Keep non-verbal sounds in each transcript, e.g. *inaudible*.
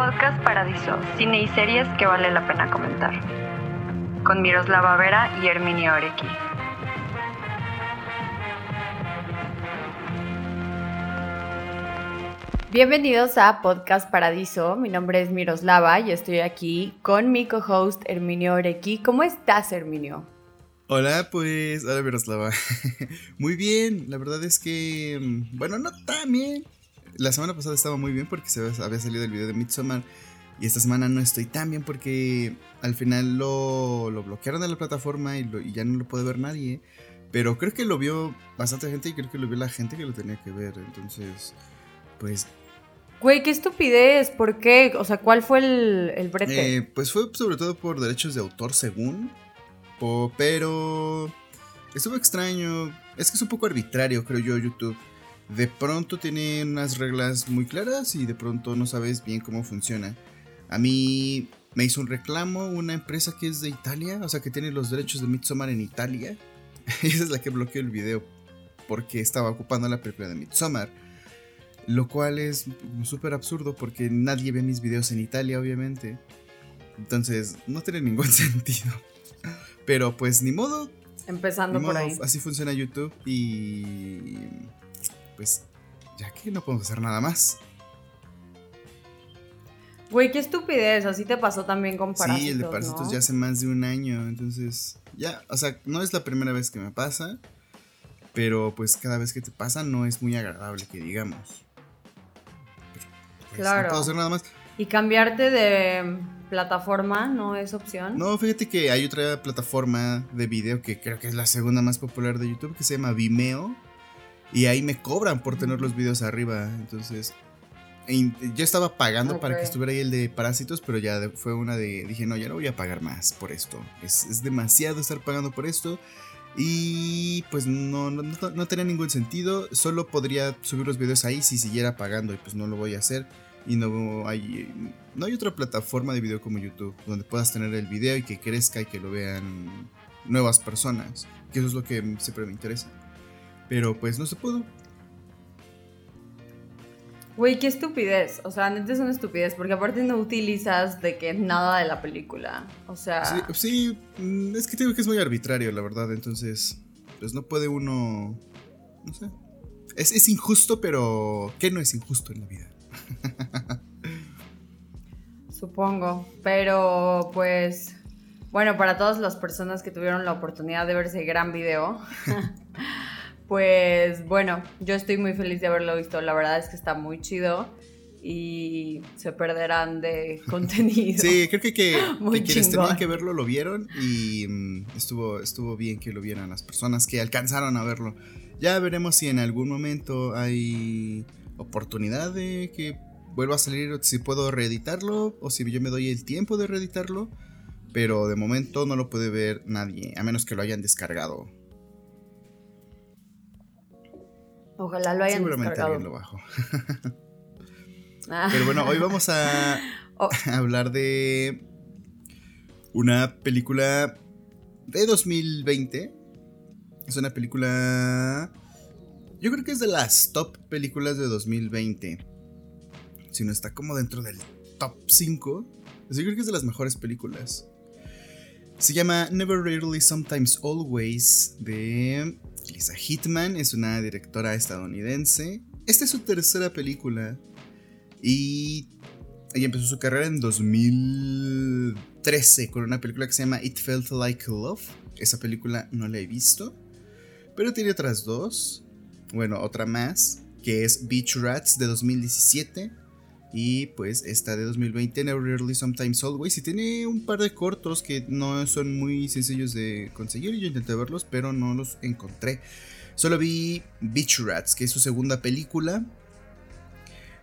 Podcast Paradiso, cine y series que vale la pena comentar. Con Miroslava Vera y Herminio Orequi. Bienvenidos a Podcast Paradiso. Mi nombre es Miroslava y estoy aquí con mi co-host Herminio Orequi. ¿Cómo estás, Herminio? Hola, pues, hola Miroslava. *laughs* muy bien, la verdad es que, mm, bueno, no tan bien, la semana pasada estaba muy bien porque se había salido el video de Midsommar. Y esta semana no estoy tan bien porque al final lo, lo bloquearon de la plataforma y, ya no lo puede ver nadie. Pero creo que lo vio bastante gente y creo que lo vio la gente que lo tenía que ver. Entonces, pues... Güey, qué estupidez. ¿Por qué? O sea, ¿cuál fue el, el brete? Eh, pues fue sobre todo por derechos de autor, según. pero... Estuvo extraño. Es que es un poco arbitrario, creo yo, YouTube de pronto tiene unas reglas muy claras y de pronto no sabes bien cómo funciona. A mí me hizo un reclamo una empresa que es de Italia, o sea que tiene los derechos de Midsommar en Italia. *laughs* Esa es la que bloqueó el video porque estaba ocupando la película de Midsommar. Lo cual es súper absurdo porque nadie ve mis videos en Italia, obviamente. Entonces, no tiene ningún *laughs* sentido. Pero pues ni modo. Empezando por ahí. Así funciona YouTube y pues ya que no podemos hacer nada más. Güey, qué estupidez, así te pasó también con Parásitos. Sí, el de Parásitos ya hace más de un año, entonces ya, o sea, no es la primera vez que me pasa, pero pues cada vez que te pasa no es muy agradable que digamos. Pues, claro. No puedo hacer nada más. ¿Y cambiarte de plataforma no es opción? No, fíjate que hay otra plataforma de video que creo que es la segunda más popular de YouTube que se llama Vimeo y ahí me cobran por tener los videos arriba. Entonces, yo estaba pagando para que estuviera ahí el de Parásitos, pero ya fue una de. Dije, no, ya no voy a pagar más por esto. Es, demasiado estar pagando por esto. Y pues no, no, no, tenía ningún sentido. Solo podría subir los videos ahí si siguiera pagando. Y pues no lo voy a hacer. Y no hay, no hay otra plataforma de video como YouTube donde puedas tener el video y que crezca y que lo vean nuevas personas. Que eso es lo que siempre me interesa. Pero pues no se pudo. Güey, qué estupidez. O sea, neta es una estupidez. Porque aparte no utilizas de que nada de la película. O sea. Sí, mm, es que tengo que es muy arbitrario, la verdad. Entonces, pues no puede uno. No sé. Es, es injusto, pero. ¿Qué no es injusto en la vida? *laughs* Supongo. Pero pues. Bueno, para todas las personas que tuvieron la oportunidad de ver ese gran video. *laughs* Pues bueno, yo estoy muy feliz de haberlo visto. La verdad es que está muy chido y se perderán de *laughs* contenido. sí, creo que, que, *laughs* quienes tenían que verlo lo vieron y mm, estuvo, estuvo bien que lo vieran las personas que alcanzaron a verlo. Ya veremos si en algún momento hay oportunidad de que vuelva a salir, si puedo reeditarlo o si yo me doy el tiempo de reeditarlo. Pero de momento no lo puede ver nadie, a menos que lo hayan descargado Ojalá lo hayan Seguramente alguien lo bajó. Pero bueno, hoy vamos a, *laughs* oh. *laughs* hablar de una película de 2020. Es una película... Yo creo que es de las top películas de 2020. Si no está como dentro del top 5. Yo creo que es de las mejores películas. Se llama Never Rarely Sometimes Always de Lisa Hitman es una directora estadounidense. Esta es su tercera película. Y ella empezó su carrera en 2013 con una película que se llama It Felt Like Love. Esa película no la he visto. Pero tiene otras dos. Bueno, otra más. Que es Beach Rats de 2017. Y pues esta de 2020, Never Really Sometimes Always. Y tiene un par de cortos que no son muy sencillos de conseguir. Yo intenté verlos, pero no los encontré. Solo vi Beach Rats, que es su segunda película.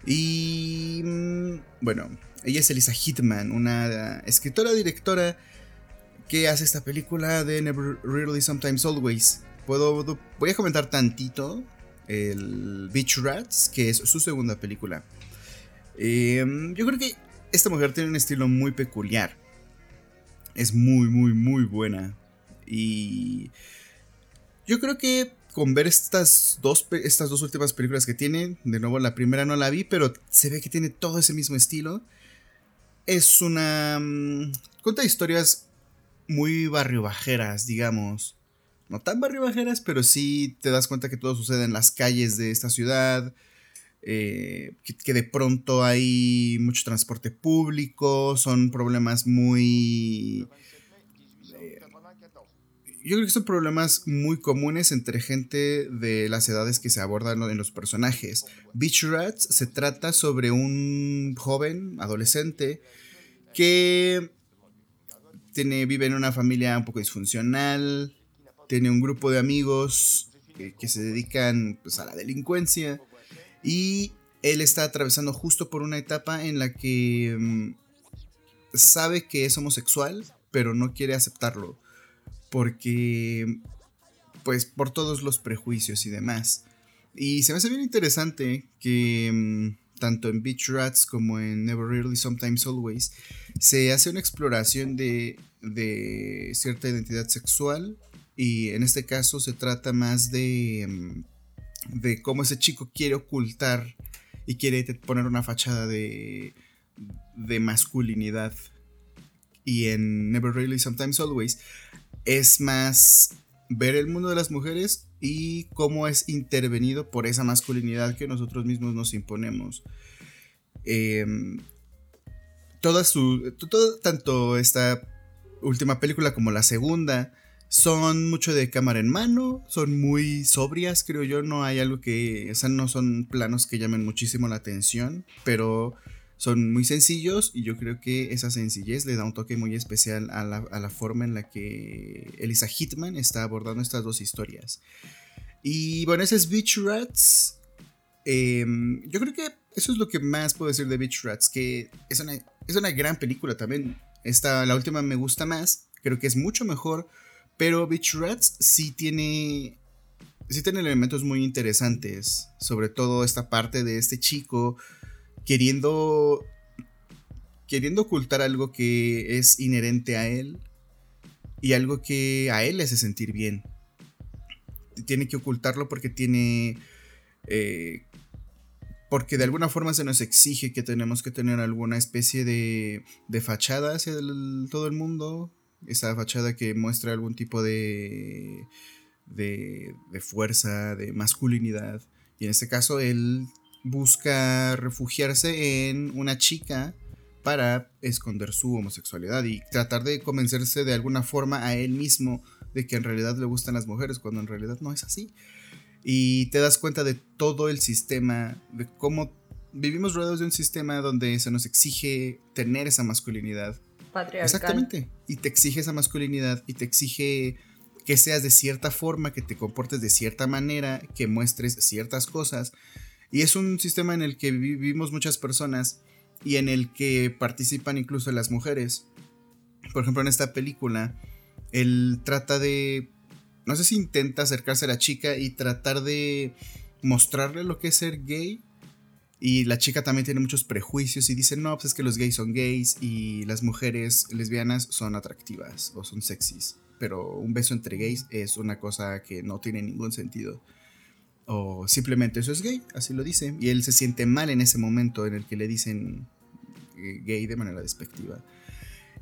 Y mm, bueno, ella es Elisa Hitman, una escritora, directora que hace esta película de Never Really Sometimes Always. Puedo, voy a comentar tantito el Beach Rats, que es su segunda película. Em, yo creo que esta mujer tiene un estilo muy peculiar. Es muy, muy, muy buena. Y yo creo que con ver estas dos, estas dos últimas películas que tiene, de nuevo la primera no la vi, pero se ve que tiene todo ese mismo estilo. es una... Mm, cuenta historias muy barriobajeras, digamos. No tan barriobajeras, pero sí te das cuenta que todo sucede en las calles de esta ciudad. Eh, que, de pronto hay mucho transporte público, son problemas muy... Eh, yo creo que son problemas muy comunes entre gente de las edades que se abordan en los personajes. Beach Rats se trata sobre un joven, adolescente, que tiene, vive en una familia un poco disfuncional, tiene un grupo de amigos que, se dedican pues, a la delincuencia y él está atravesando justo por una etapa en la que mm, sabe que es homosexual, pero no quiere aceptarlo. Porque, pues, por todos los prejuicios y demás. Y se me hace bien interesante que mm, tanto en Beach Rats como en Never Really, Sometimes Always, se hace una exploración de, de cierta identidad sexual. Y en este caso se trata más de mm, de cómo ese chico quiere ocultar y quiere poner una fachada de, de masculinidad. Y en Never Really, Sometimes Always es más ver el mundo de las mujeres y cómo es intervenido por esa masculinidad que nosotros mismos nos imponemos. Em, toda su. tanto esta última película como la segunda son mucho de cámara en mano, son muy sobrias, creo yo, no hay algo que, o sea, no son planos que llamen muchísimo la atención, pero son muy sencillos y yo creo que esa sencillez le da un toque muy especial a la, forma en la que Elisa Hitman está abordando estas dos historias. Y bueno, ese es Beach Rats. Em, yo creo que eso es lo que más puedo decir de Beach Rats, que es una, es una gran película también. Esta, la última me gusta más, creo que es mucho mejor pero Beach Rats sí tiene. Sí tiene elementos muy interesantes. Sobre todo esta parte de este chico queriendo. Queriendo ocultar algo que es inherente a él. Y algo que a él le hace sentir bien. Tiene que ocultarlo porque tiene. Eh, porque de alguna forma se nos exige que tenemos que tener alguna especie de, de fachada hacia todo el mundo, esa fachada que muestra algún tipo de, de, fuerza, de masculinidad. Y en este caso él busca refugiarse en una chica para esconder su homosexualidad y tratar de convencerse de alguna forma a él mismo de que en realidad le gustan las mujeres, cuando en realidad no es así. Y te das cuenta de todo el sistema, de cómo vivimos rodeados de un sistema donde se nos exige tener esa masculinidad Exactamente. Y te exige esa masculinidad y te exige que seas de cierta forma, que te comportes de cierta manera, que muestres ciertas cosas. Y es un sistema en el que vivimos muchas personas y en el que participan incluso las mujeres. Por ejemplo, en esta película, él trata de... No sé si intenta acercarse a la chica y tratar de mostrarle lo que es ser gay, y la chica también tiene muchos prejuicios y dice, no, pues es que los gays son gays y las mujeres lesbianas son atractivas o son sexys. Pero un beso entre gays es una cosa que no tiene ningún sentido. O simplemente eso es gay, así lo dice. Y él se siente mal en ese momento en el que le dicen eh, gay de manera despectiva.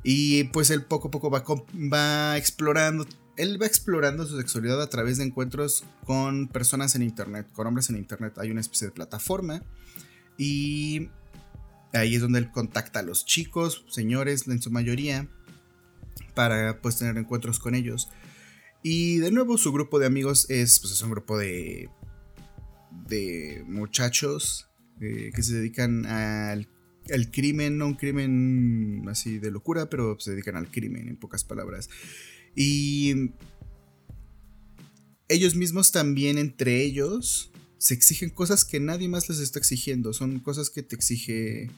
Y pues él poco a poco va, va explorando él va explorando su sexualidad a través de encuentros con personas en internet, con hombres en internet. Hay una especie de plataforma y ahí es donde él contacta a los chicos, señores en su mayoría, para pues tener encuentros con ellos. Y de nuevo su grupo de amigos es, pues, es un grupo de, de muchachos eh, que se dedican al, crimen, no un crimen así de locura, pero se dedican al crimen en pocas palabras. Y ellos mismos también entre ellos se exigen cosas que nadie más les está exigiendo. Son cosas que te exige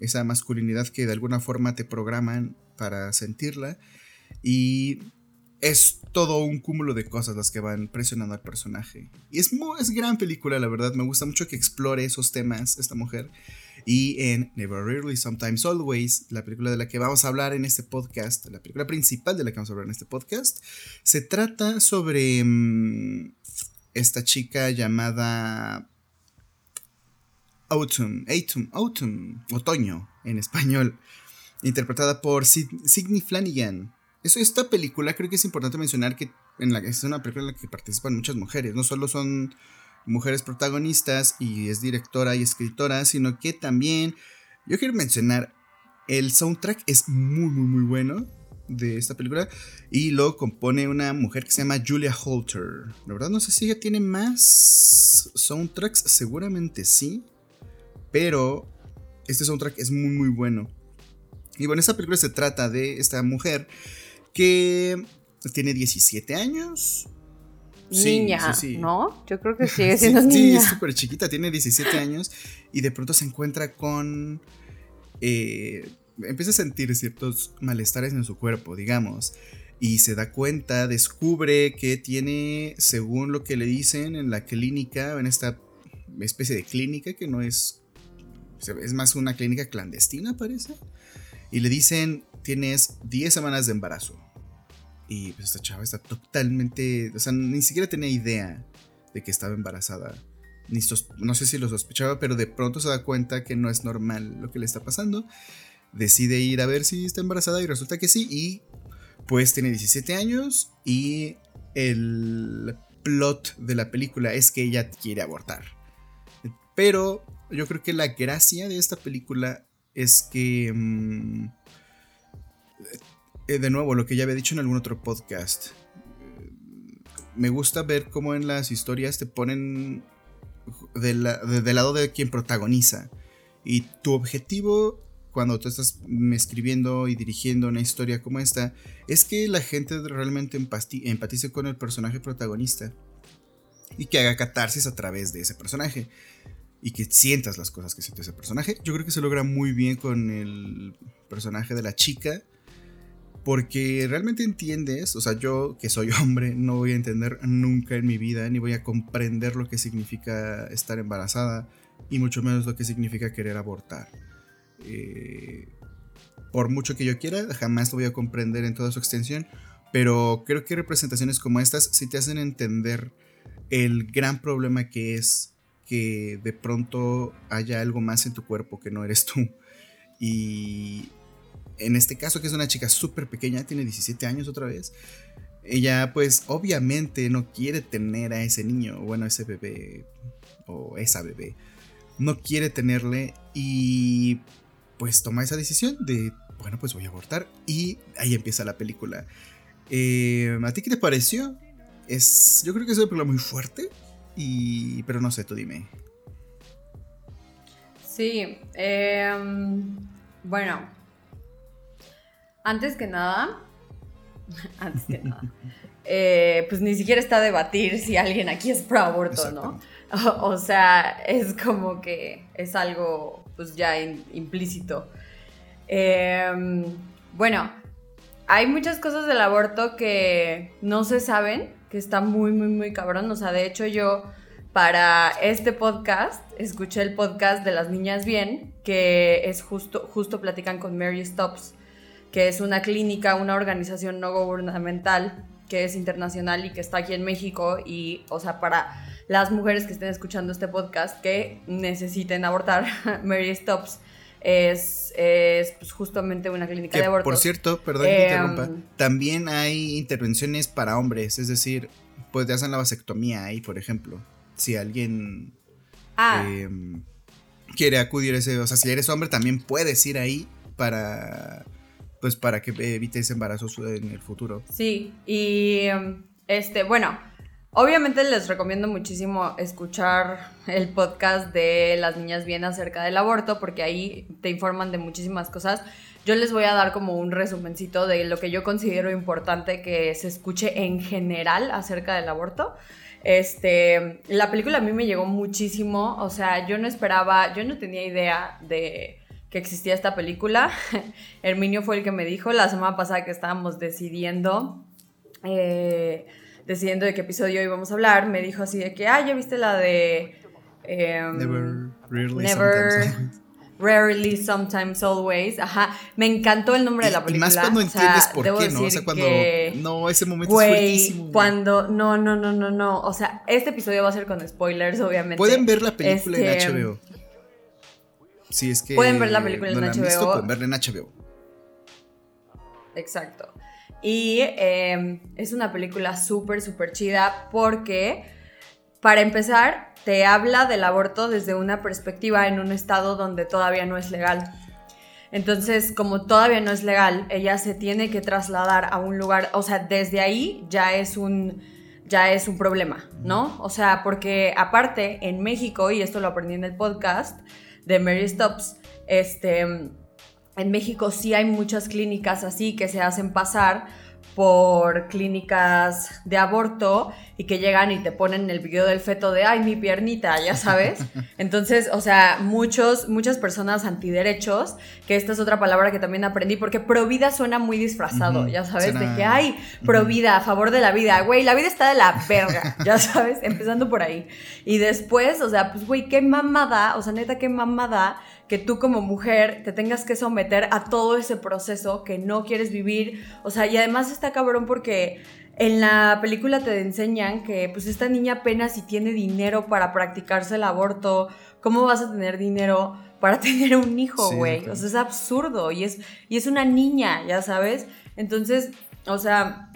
esa masculinidad que de alguna forma te programan para sentirla. Y es todo un cúmulo de cosas las que van presionando al personaje. Y es, muy, es gran película, la verdad. Me gusta mucho que explore esos temas esta mujer. Y en Never Really, Sometimes Always, la película de la que vamos a hablar en este podcast, la película principal de la que vamos a hablar en este podcast, se trata sobre mm, esta chica llamada Autumn, Autumn, Autumn, Otoño en español. interpretada por Sidney Flanagan. Eso, esta película creo que es importante mencionar que es una película en la que participan muchas mujeres. No solo son mujeres protagonistas y es directora y escritora, sino que también yo quiero mencionar el soundtrack es muy muy muy bueno de esta película y lo compone una mujer que se llama Julia Holter. La verdad no sé si ella tiene más soundtracks, seguramente sí, pero este soundtrack es muy muy bueno. Y bueno, esta película se trata de esta mujer que tiene 17 años. Niña, ¿no? Yo creo que *laughs* sigue siendo niña. Sí, es súper chiquita, tiene 17 años y de pronto se encuentra con... Eh, empieza a sentir ciertos malestares en su cuerpo, digamos. Y se da cuenta, descubre que tiene, según lo que le dicen en la clínica, en esta especie de clínica que no es... Es más una clínica clandestina, parece. Y le dicen, tienes 10 semanas de embarazo. Y pues esta chava está totalmente, o sea, ni siquiera tenía idea de que estaba embarazada. No sé si lo sospechaba, pero de pronto se da cuenta que no es normal lo que le está pasando. Decide ir a ver si está embarazada y resulta que sí. Y pues tiene 17 años y el plot de la película es que ella quiere abortar. Pero yo creo que la gracia de esta película es que... Mm, eh, de nuevo, lo que ya había dicho en algún otro podcast. Eh, me gusta ver cómo en las historias te ponen del lado de quien protagoniza. Y tu objetivo cuando tú estás escribiendo y dirigiendo una historia como esta es que la gente realmente empatice con el personaje protagonista y que haga catarsis a través de ese personaje y que sientas las cosas que siente ese personaje. Yo creo que se logra muy bien con el personaje de la chica porque realmente entiendes, o sea, yo que soy hombre no voy a entender nunca en mi vida, ni voy a comprender lo que significa estar embarazada, y mucho menos lo que significa querer abortar. Eh, por mucho que yo quiera, jamás lo voy a comprender en toda su extensión, pero creo que representaciones como estas sí te hacen entender el gran problema que es que de pronto haya algo más en tu cuerpo que no eres tú. Y en este caso que es una chica súper pequeña, tiene 17 años otra vez, ella pues obviamente no quiere tener a ese niño, bueno, ese bebé o esa bebé, no quiere tenerle y pues toma esa decisión de, bueno, pues voy a abortar y ahí empieza la película. Eh, ¿A ti qué te pareció? Es, yo creo que es una película muy fuerte, y, pero no sé, tú dime. Sí, em, bueno, antes que nada, *laughs* antes que nada, *laughs* eh, pues ni siquiera está a debatir si alguien aquí es pro aborto, ¿no? O, sea, es como que es algo pues ya implícito. Em, bueno, hay muchas cosas del aborto que no se saben, que está muy, muy, muy cabrón. O sea, de hecho yo para este podcast escuché el podcast de las niñas bien, que es justo, justo platican con Mary Stops que es una clínica, una organización no gubernamental que es internacional y que está aquí en México y, o sea, para las mujeres que estén escuchando este podcast que necesiten abortar, *laughs* Mary Stops es, es pues, justamente una clínica de aborto. Por cierto, perdón que interrumpa, también hay intervenciones para hombres, es decir, pues te hacen la vasectomía ahí, por ejemplo, si alguien ah. em, quiere acudir a ese, o sea, si eres hombre también puedes ir ahí para pues para que evites embarazos en el futuro. Sí, y em, este, bueno, obviamente les recomiendo muchísimo escuchar el podcast de Las Niñas Bien acerca del aborto, porque ahí te informan de muchísimas cosas. Yo les voy a dar como un resumencito de lo que yo considero importante que se escuche en general acerca del aborto. Este, la película a mí me llegó muchísimo, o sea, yo no esperaba, yo no tenía idea de que existía esta película. *laughs* Herminio fue el que me dijo la semana pasada que estábamos decidiendo, eh, decidiendo de qué episodio íbamos a hablar. Me dijo así de que, ah, ya viste la de... Em, never, rarely, sometimes. Rarely, sometimes, always. Ajá. Me encantó el nombre de la película. Y más cuando entiendes por qué, ¿no? O sea, cuando. no, ese momento es fuertísimo. Cuando. No, no, no, no, no. O sea, este episodio va a ser con spoilers, obviamente. Pueden ver la película en HBO. Este, Pueden ver la película en HBO. pueden verla en HBO. exacto. Y em, es una película súper, súper chida porque, para empezar, te habla del aborto desde una perspectiva en un estado donde todavía no es legal. Entonces, como todavía no es legal, ella se tiene que trasladar a un lugar, o sea, desde ahí ya es un ya es un problema, ¿no? O sea, porque aparte en México, y esto lo aprendí en el podcast de Mary Stops, este, en México sí hay muchas clínicas así que se hacen pasar por clínicas de aborto y que llegan y te ponen el video del feto de, ay, mi piernita, ya sabes. *laughs* Entonces, o sea, muchos, muchas personas antiderechos, que esta es otra palabra que también aprendí, porque provida suena muy disfrazado, ya sabes, de que, ay, provida, a favor de la vida, güey, la vida está de la verga, ya *laughs* sabes, empezando por ahí. Y después, o sea, pues, güey, qué mamada, o sea, neta, qué mamada que tú como mujer te tengas que someter a todo ese proceso que no quieres vivir. O sea, y además está cabrón porque en la película te enseñan que pues esta niña apenas si tiene dinero para practicarse el aborto, ¿cómo vas a tener dinero para *laughs* tener un hijo, güey? o sea, es absurdo y es, y es una niña, ya sabes. Entonces, o sea,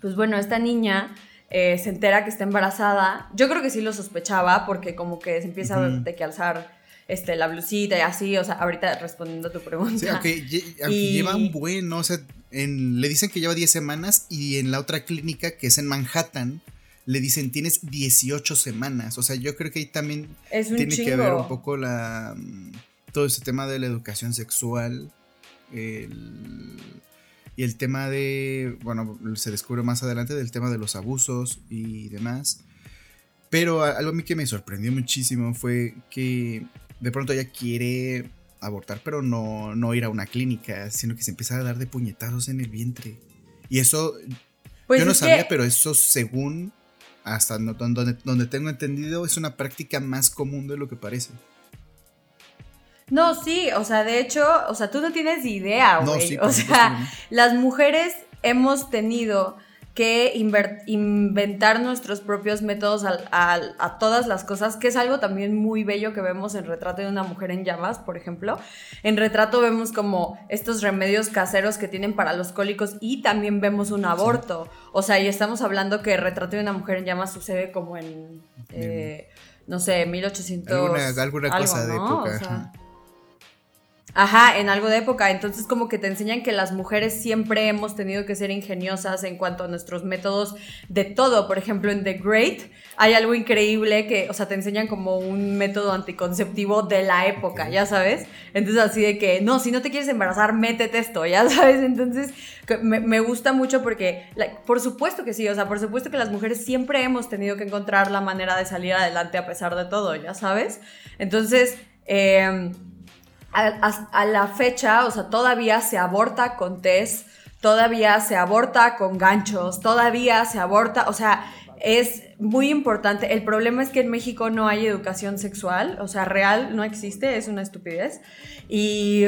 pues bueno, esta niña... Eh, se entera que está embarazada. Yo creo que sí lo sospechaba porque como que se empieza a de que alzar este, la blusita y así, o sea, ahorita respondiendo a tu pregunta. Sí, aunque, lleva un buen. O sea, le dicen que lleva 10 semanas y en la otra clínica, que es en Manhattan, le dicen tienes 18 semanas. O sea, yo creo que ahí también tiene que ver un poco la mm, todo ese tema de la educación sexual y el tema de, bueno, se descubre más adelante del tema de los abusos y demás. Pero algo a mí que me sorprendió muchísimo fue que de pronto ella quiere abortar, pero no, no ir a una clínica, sino que se empieza a dar de puñetazos en el vientre. Y eso, pues yo no sabía, pero eso según, hasta donde, donde tengo entendido, es una práctica más común de lo que parece. No, sí, o sea, de hecho, o sea, tú no tienes idea, güey. o sea, las mujeres hemos tenido que inventar nuestros propios métodos a, todas las cosas, que es algo también muy bello que vemos en Retrato de una mujer en llamas, por ejemplo. En Retrato vemos como estos remedios caseros que tienen para los cólicos y también vemos un aborto. O sea, y estamos hablando que Retrato de una mujer en llamas sucede como en, eh, no sé, 1800... Alguna, alguna cosa de época. Ajá, en algo de época. Entonces como que te enseñan que las mujeres siempre hemos tenido que ser ingeniosas en cuanto a nuestros métodos de todo. Por ejemplo, en The Great hay algo increíble que, o sea, te enseñan como un método anticonceptivo de la época, ya sabes. Entonces así de que, no, si no te quieres embarazar, métete esto, ya *laughs* sabes. Entonces me, gusta mucho porque, por supuesto que sí, o sea, por supuesto que las mujeres siempre hemos tenido que encontrar la manera de salir adelante a pesar de todo, ya sabes. Entonces... Eh, a, la fecha, o sea, todavía se aborta con test, todavía se aborta con ganchos, todavía se aborta, o sea, es muy importante. El problema es que en México no hay educación sexual, o sea, real no existe, es una estupidez. Y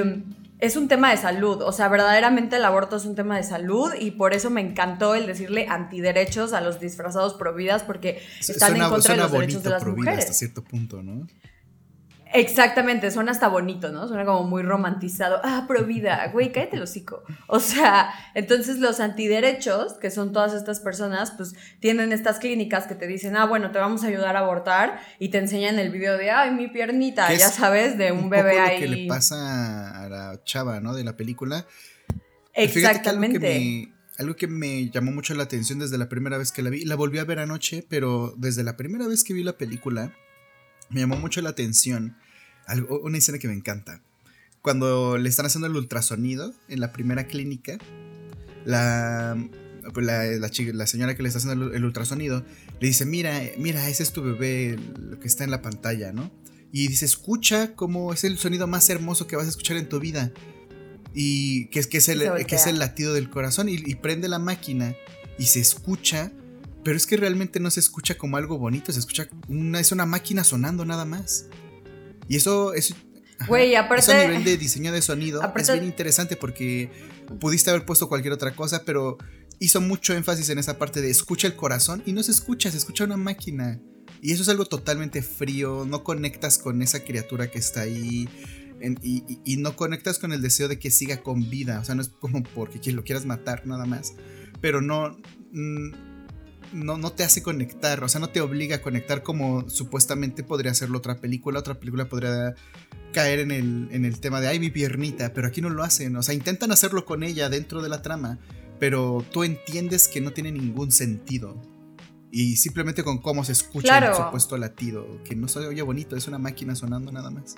es un tema de salud, o sea, verdaderamente el aborto es un tema de salud y por eso me encantó el decirle antiderechos a los disfrazados providas porque están en contra de los derechos de las mujeres. Hasta cierto punto, ¿no? Exactamente, suena hasta bonito, ¿no? Suena como muy romantizado. Ah, pro vida, güey, cállate el hocico. O sea, entonces los antiderechos, que son todas estas personas, pues tienen estas clínicas que te dicen, ah, bueno, te vamos a ayudar a abortar y te enseñan el video de, ay, mi piernita, ya sabes, de un, bebé ahí. Lo que le pasa a la chava, ¿no? De la película. Exactamente. algo que me llamó mucho la atención desde la primera vez que la vi, la volví a ver anoche, pero desde la primera vez que vi la película, me llamó mucho la atención algo, una escena que me encanta. Cuando le están haciendo el ultrasonido en la primera clínica, la, pues la, la, señora que le está haciendo el, ultrasonido le dice, mira, mira, ese es tu bebé, lo que está en la pantalla, ¿no? Y dice, escucha cómo es el sonido más hermoso que vas a escuchar en tu vida. Y que es, que es, el, que es el latido del corazón. Y, y, prende la máquina y se escucha. Pero es que realmente no se escucha como algo bonito. Se escucha una, es una máquina sonando nada más. Y eso es... Güey, aparte... a nivel de diseño de sonido es bien interesante porque pudiste haber puesto cualquier otra cosa, pero hizo mucho énfasis en esa parte de escucha el corazón y no se escucha, se escucha una máquina. Y eso es algo totalmente frío, no conectas con esa criatura que está ahí. y, no conectas con el deseo de que siga con vida. O sea, no es como porque lo quieras matar nada más. Pero no, mm, no, no te hace conectar. O sea, no te obliga a conectar como supuestamente podría hacerlo otra película. Otra película podría caer en el, en el tema de, ay, mi piernita. Pero aquí no lo hacen. O sea, intentan hacerlo con ella dentro de la trama. Pero tú entiendes que no tiene ningún sentido. Y simplemente con cómo se escucha el supuesto latido, que no se oye bonito, es una máquina sonando nada más.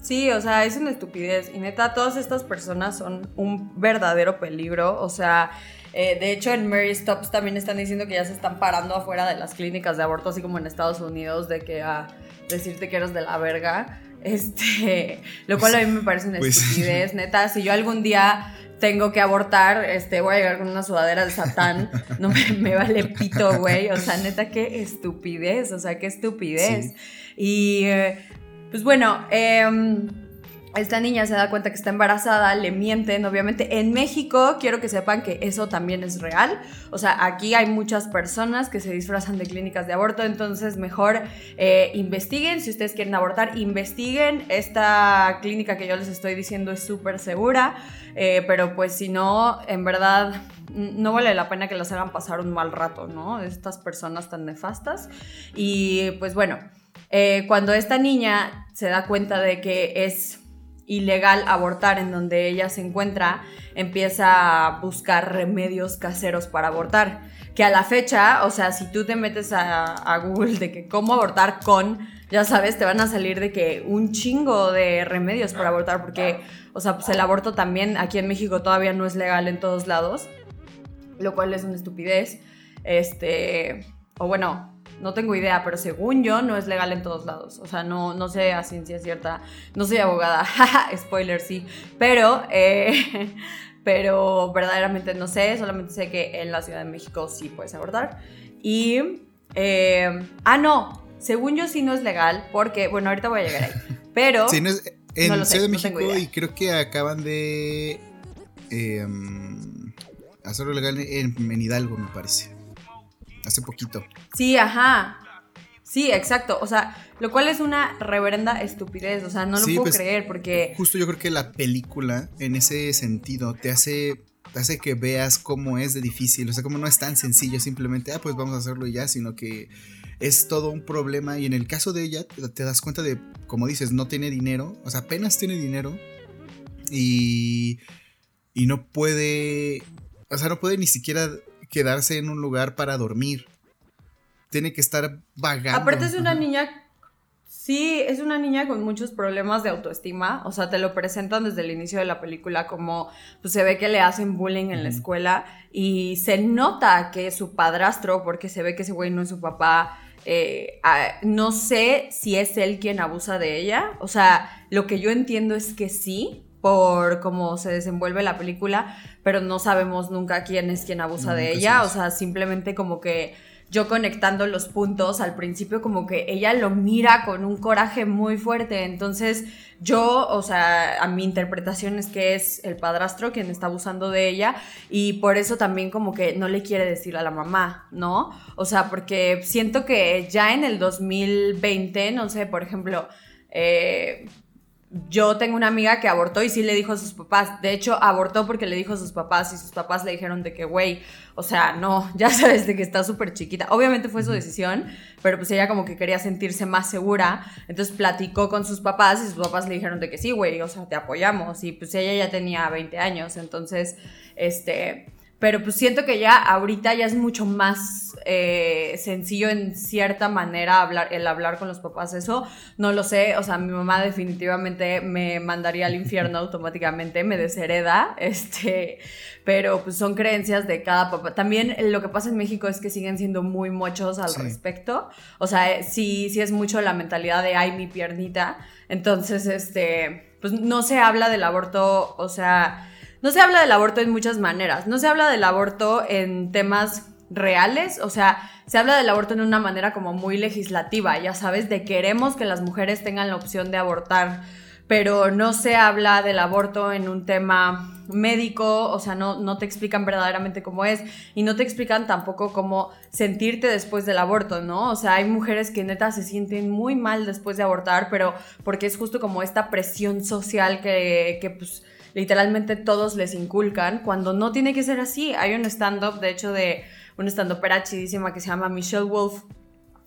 Sí, o sea, es una estupidez. Y neta, todas estas personas son un verdadero peligro. O sea, eh, de hecho, en Mary Stops también están diciendo que ya se están parando afuera de las clínicas de aborto, así como en Estados Unidos, de que a decirte que eres de la verga. *laughs* Este, lo cual a mí me parece una pues estupidez, neta. Si yo algún día tengo que abortar, este, voy a llegar con una sudadera de Satán, no me, vale pito, güey. O sea, neta, qué estupidez, o sea, qué estupidez. Y, eh, pues bueno, eh esta niña se da cuenta que está embarazada, le mienten, obviamente. En México quiero que sepan que eso también es real. O sea, aquí hay muchas personas que se disfrazan de clínicas de aborto, entonces mejor eh, investiguen. Si ustedes quieren abortar, investiguen. Esta clínica que yo les estoy diciendo es súper segura, eh, pero pues si no, en verdad no vale la pena que las hagan pasar un mal rato, ¿no? Estas personas tan nefastas. Y pues bueno, eh, cuando esta niña se da cuenta de que es ilegal abortar en donde ella se encuentra, empieza a buscar remedios caseros para abortar. Que a la fecha, o sea, si tú te metes a, Google de que cómo abortar con, ya sabes, te van a salir de que un chingo de remedios para abortar, porque, o sea, pues el aborto también aquí en México todavía no es legal en todos lados, lo cual es una estupidez. Este, o bueno, no tengo idea, pero según yo no es legal en todos lados. O sea, no, no sé a ciencia cierta, no soy abogada, *laughs* spoiler sí, pero, eh, *laughs* pero verdaderamente no sé, solamente sé que en la Ciudad de México sí puedes abortar. Y, eh, ah, no, según yo sí no es legal, porque, bueno, ahorita voy a llegar ahí, *laughs* pero... Sí, no es, en Ciudad de México y creo que acaban de em, hacerlo legal en, en Hidalgo, me parece hace poquito. Sí, ajá. Sí, exacto. O sea, lo cual es una reverenda estupidez. O sea, no lo puedo pues, creer porque. Justo yo creo que la película, en ese sentido, te hace. Te hace que veas cómo es de difícil. O sea, cómo no es tan sencillo simplemente, ah, pues vamos a hacerlo y ya, sino que es todo un problema. Y en el caso de ella, te das cuenta de, como dices, no tiene dinero. O sea, apenas tiene dinero. Y. Y no puede. O sea, no puede ni siquiera quedarse en un lugar para dormir. Tiene que estar vagando. Aparte es una niña, sí, es una niña con muchos problemas de autoestima. O sea, te lo presentan desde el inicio de la película como pues, se ve que le hacen bullying en la escuela y se nota que su padrastro, porque se ve que ese güey no es su papá, eh, no sé si es él quien abusa de ella. O sea, lo que yo entiendo es que sí, por cómo se desenvuelve la película, pero no sabemos nunca quién es quien abusa de ella, o sea, simplemente como que yo conectando los puntos al principio como que ella lo mira con un coraje muy fuerte, entonces yo, o sea, a mi interpretación es que es el padrastro quien está abusando de ella y por eso también como que no le quiere decir a la mamá, ¿no? O sea, porque siento que ya en el 2020, no sé, por ejemplo, eh, yo tengo una amiga que abortó y sí le dijo a sus papás. De hecho, abortó porque le dijo a sus papás y sus papás le dijeron de que, güey, o sea, no, *laughs* ya sabes de que está súper chiquita. Obviamente fue su decisión, pero pues ella como que quería sentirse más segura. Entonces platicó con sus papás y sus papás le dijeron de que sí, güey, o sea, te apoyamos. Y pues ella ya tenía 20 años, entonces, este pero pues siento que ya ahorita ya es mucho más eh, sencillo en cierta manera hablar, el hablar con los papás. Eso no lo sé. O sea, mi mamá definitivamente me mandaría al infierno *laughs* automáticamente, me deshereda. Este, pero pues son creencias de cada papá. También lo que pasa en México es que siguen siendo muy mochos al respecto. O sea, eh, sí, sí es mucho la mentalidad de ay, mi piernita. Entonces, este, pues no se habla del aborto, o sea no se habla del aborto en muchas maneras. No se habla del aborto en temas reales, o sea, se habla del aborto en una manera como muy legislativa, ya sabes, de queremos que las mujeres tengan la opción de abortar pero no se habla del aborto en un tema médico, o sea, no, no te explican verdaderamente cómo es y no te explican tampoco cómo sentirte después del aborto, ¿no? O sea, hay mujeres que neta se sienten muy mal después de abortar, pero porque es justo como esta presión social que, que pues literalmente todos les inculcan, cuando no tiene que ser así. Hay un stand-up, de hecho, de un stand-up chidísima que se llama Michelle Wolf,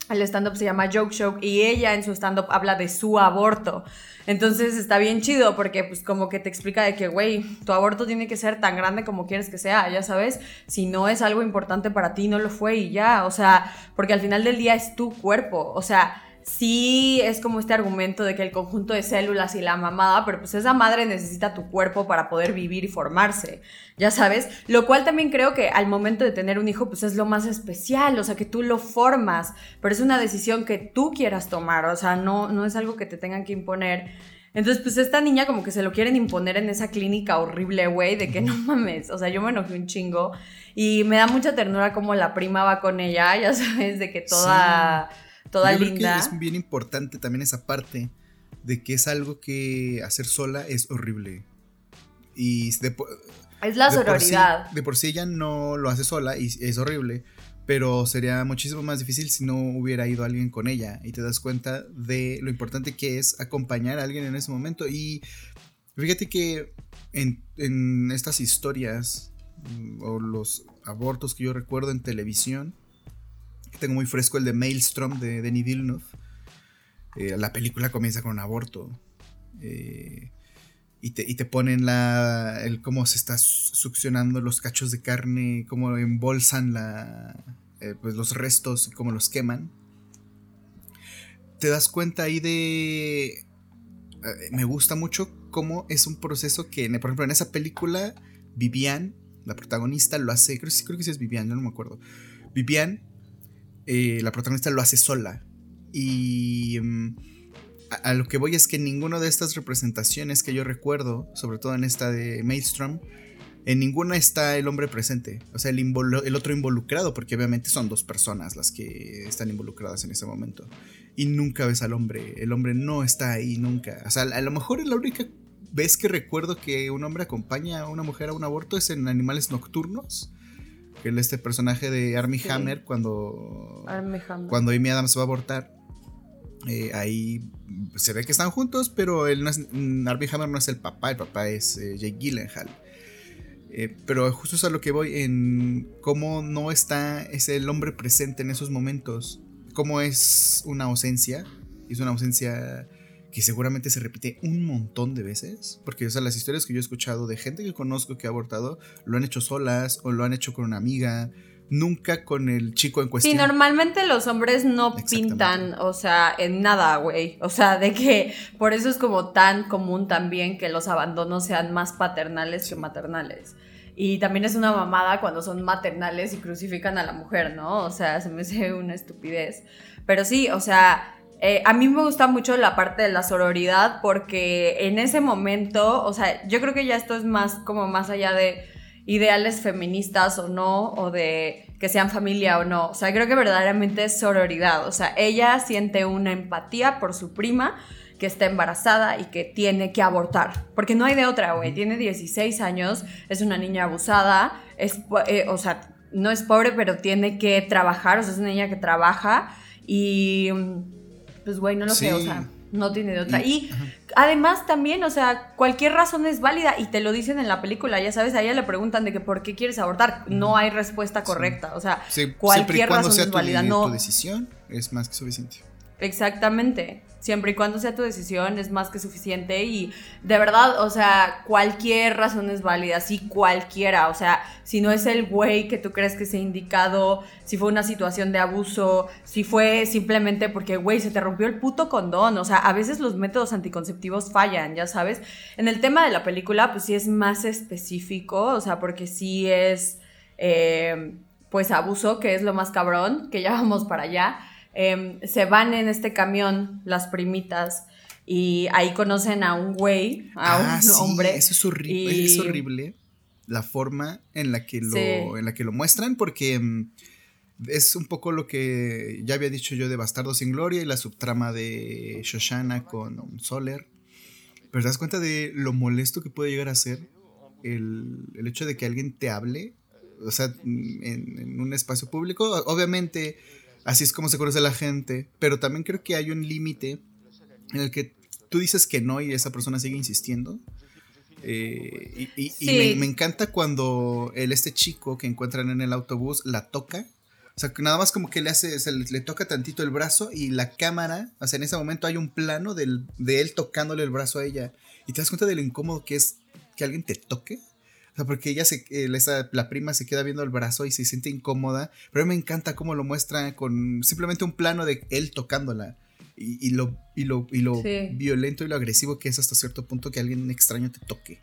el stand-up se llama Joke Show y ella en su stand-up habla de su aborto. Entonces está bien chido porque pues como que te explica de que, güey, tu aborto tiene que ser tan grande como quieres que sea, ya sabes, si no es algo importante para ti, no lo fue y ya, o sea, porque al final del día es tu cuerpo, o sea, sí es como este argumento de que el conjunto de células y la mamada, pero pues esa madre necesita tu cuerpo para poder vivir y formarse, ya sabes, lo cual también creo que al momento de tener un hijo pues es lo más especial, o sea, que tú lo formas, pero es una decisión que tú quieras tomar, o sea, no, no es algo que te tengan que imponer. Entonces, pues esta niña como que se lo quieren imponer en esa clínica horrible, güey, de que no mames, o sea, yo me enojé un chingo y me da mucha ternura como la prima va con ella, ya sabes, de que toda toda linda. es bien importante también esa parte de que es algo que hacer sola es horrible. Y es la sororidad. de por sí ella no lo hace sola y es horrible, pero sería muchísimo más difícil si no hubiera ido alguien con ella y te das cuenta de lo importante que es acompañar a alguien en ese momento. Y fíjate que en, en estas historias mm, o los abortos que yo recuerdo en televisión, tengo muy fresco el de Maelstrom de Denis Villeneuve. Eh, la película comienza con un aborto. Eh, y, te, ponen la, el cómo se está succionando los cachos de carne, cómo embolsan la, eh, pues los restos y cómo los queman. Te das cuenta ahí de... me gusta mucho cómo es un proceso que, por ejemplo, en esa película, Vivian, la protagonista, lo hace, creo, creo que sí es Vivian, yo no me acuerdo. Vivian eh, la protagonista lo hace sola. Y mm, a, lo que voy es que ninguna de estas representaciones que yo recuerdo, sobre todo en esta de Maelstrom, en ninguna está el hombre presente, o sea, el, el, otro involucrado, porque obviamente son dos personas las que están involucradas en ese momento. Y nunca ves al hombre, el hombre no está ahí nunca. O sea, a lo mejor la única vez que recuerdo que un hombre acompaña a una mujer a un aborto es en Animales Nocturnos es este personaje de Army Hammer cuando, cuando Amy Adams va a abortar. Eh, ahí se ve que están juntos, pero él no es, mm, Armie Hammer no es el papá, el papá es eh, Jake Gyllenhaal. Eh, pero justo es a lo que voy en cómo no está es el hombre presente en esos momentos, cómo es una ausencia, es una ausencia que seguramente se repite un montón de veces, porque o sea, las historias que yo he escuchado de gente que conozco que ha abortado, lo han hecho solas o lo han hecho con una amiga, nunca con el chico en cuestión. Sí, normalmente los hombres no pintan, o sea, en nada, güey. O sea, de que por eso es como tan común también que los abandonos sean más paternales que maternales. Y también es una mamada cuando son maternales y crucifican a la mujer, ¿no? O sea, se me hace una estupidez. Pero sí, o sea, eh, a mí me gusta mucho la parte de la sororidad porque en ese momento, o sea, yo creo que ya esto es más como más allá de ideales feministas o no, o de que sean familia o no. O sea, creo que verdaderamente es sororidad. O sea, ella siente una empatía por su prima que está embarazada y que tiene que abortar. Porque no hay de otra, güey. Tiene 16 años, es una niña abusada, es, eh, o sea, no es pobre, pero tiene que trabajar, o sea, es una niña que trabaja y pues güey, no lo sé, o sea, no tiene de otra. Y, además también, o sea, cualquier razón es válida y te lo dicen en la película, ya sabes, a ella le preguntan de que por qué quieres abortar, no hay respuesta correcta, o sea, cualquier razón es válida, no. Tu decisión es más que suficiente. Exactamente. Siempre y cuando sea tu decisión es más que suficiente y de verdad, o sea, cualquier razón es válida, sí, cualquiera, o sea, si no es el güey que tú crees que se ha indicado, si fue una situación de abuso, si fue simplemente porque, güey, se te rompió el puto condón, o sea, a veces los métodos anticonceptivos fallan, ya sabes. En el tema de la película, pues sí es más específico, o sea, porque sí es, eh, pues, abuso, que es lo más cabrón, que ya vamos para allá Em, se van en este camión las primitas y ahí conocen a un güey, a ah, un hombre. Eso es horrible, es horrible la forma en la que lo, en la que lo muestran porque em, es un poco lo que ya había dicho yo de Bastardo sin Gloria y la subtrama de Shoshana con Soler. Pero te das cuenta de lo molesto que puede llegar a ser el, hecho de que alguien te hable, o sea, en, un espacio público. Obviamente, así es como se conoce la gente, pero también creo que hay un límite en el que tú dices que no y esa persona sigue insistiendo. Eh, y, me, encanta cuando el, este chico que encuentran en el autobús la toca. O sea, que nada más como que le hace, se le, toca tantito el brazo y la cámara, o sea, en ese momento hay un plano de él tocándole el brazo a ella. Y te das cuenta de lo incómodo que es que alguien te toque. O sea, porque ella se, eh, la prima se queda viendo el brazo y se siente incómoda. Pero a mí me encanta cómo lo muestra con simplemente un plano de él tocándola. Y, lo, y lo, y lo violento y lo agresivo que es hasta cierto punto que alguien extraño te toque.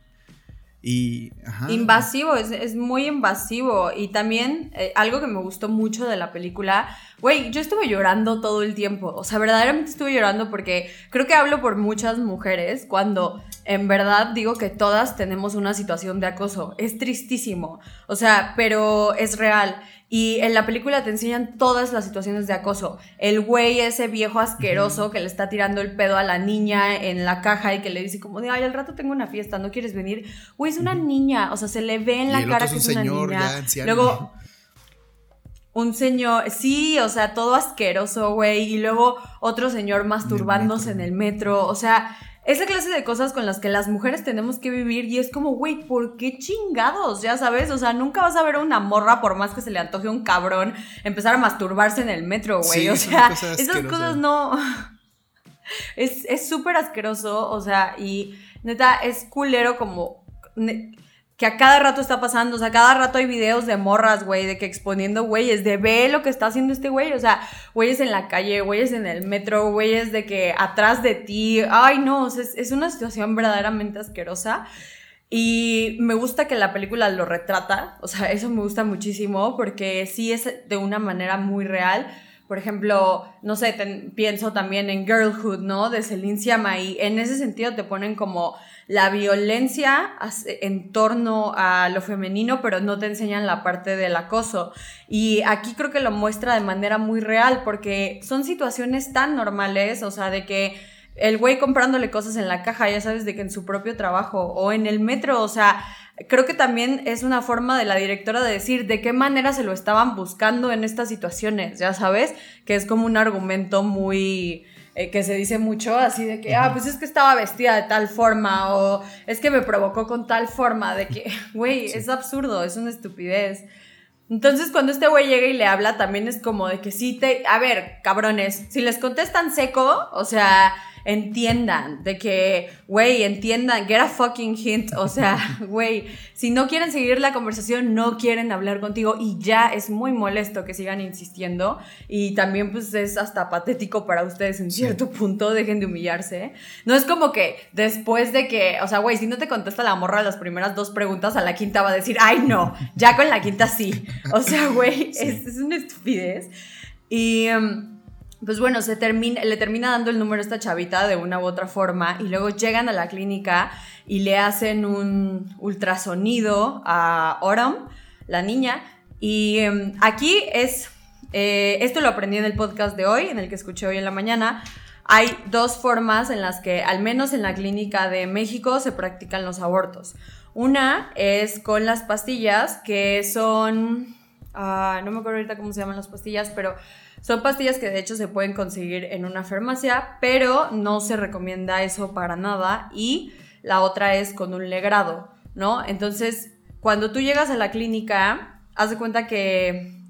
Y, Invasivo, es, muy invasivo. Y también eh, algo que me gustó mucho de la película, güey, yo estuve llorando todo el tiempo. O sea, verdaderamente estuve llorando porque creo que hablo por muchas mujeres cuando en verdad digo que todas tenemos una situación de acoso. Es tristísimo. O sea, pero es real. Y en la película te enseñan todas las situaciones de acoso. El güey ese viejo asqueroso que le está tirando el pedo a la niña en la caja y que le dice como de, ay, al rato tengo una fiesta, ¿no quieres venir? Güey, es una niña, o sea, se le ve en la cara que es, una niña. Luego, un señor, sí, o sea, todo asqueroso, güey. Y luego otro señor masturbándose en el metro. O sea, esa clase de cosas con las que las mujeres tenemos que vivir y es como, güey, ¿por qué chingados? Ya sabes, o sea, nunca vas a ver a una morra por más que se le antoje un cabrón empezar a masturbarse en el metro, güey. o sea, esas cosas no... *laughs* es súper asqueroso, o sea, y neta, es culero como que a cada rato está pasando, o sea, cada rato hay videos de morras, güey, de que exponiendo güeyes, de ve lo que está haciendo este güey, o sea, güeyes en la calle, güeyes en el metro, güeyes de que atrás de ti, ay no, o sea, es, una situación verdaderamente asquerosa. Y me gusta que la película lo retrata, o sea, eso me gusta muchísimo porque sí es de una manera muy real. Por ejemplo, no sé, pienso también en Girlhood, ¿no? De Celine Sciamma y en ese sentido te ponen como la violencia en torno a lo femenino, pero no te enseñan la parte del acoso. Y aquí creo que lo muestra de manera muy real, porque son situaciones tan normales, o sea, de que el güey comprándole cosas en la caja, ya sabes, de que en su propio trabajo o en el metro, o sea, creo que también es una forma de la directora de decir de qué manera se lo estaban buscando en estas situaciones, ya sabes, que es como un argumento muy eh, que se dice mucho, así de que, ah, pues es que estaba vestida de tal forma o es que me provocó con tal forma, de que, *laughs* güey, es absurdo, es una estupidez. Entonces, cuando este güey llega y le habla, también es como de que sí te. A ver, cabrones, si les contestan seco, o sea, entiendan, de que, güey, entiendan, get a fucking hint, o sea, *laughs* güey, si no quieren seguir la conversación, no quieren hablar contigo y ya es muy molesto que sigan insistiendo y también pues es hasta patético para ustedes en cierto punto, dejen de humillarse. No es como que después de que, o sea, güey, si no te contesta la morra las primeras dos preguntas, a la quinta va a decir, ay no, ya con la quinta sí. O sea, güey, es, es, una estupidez. Y... Em, pues bueno, se termina, le termina dando el número a esta chavita de una u otra forma y luego llegan a la clínica y le hacen un ultrasonido a Oram, la niña. Y em, aquí es, eh, esto lo aprendí en el podcast de hoy, en el que escuché hoy en la mañana. Hay dos formas en las que, al menos en la clínica de México, se practican los abortos. Una es con las pastillas, que son... Ah, no me acuerdo ahorita cómo se llaman las pastillas, pero son pastillas que de hecho se pueden conseguir en una farmacia, pero no se recomienda eso para nada. Y la otra es con un legrado, ¿no? Entonces, cuando tú llegas a la clínica, haz de cuenta que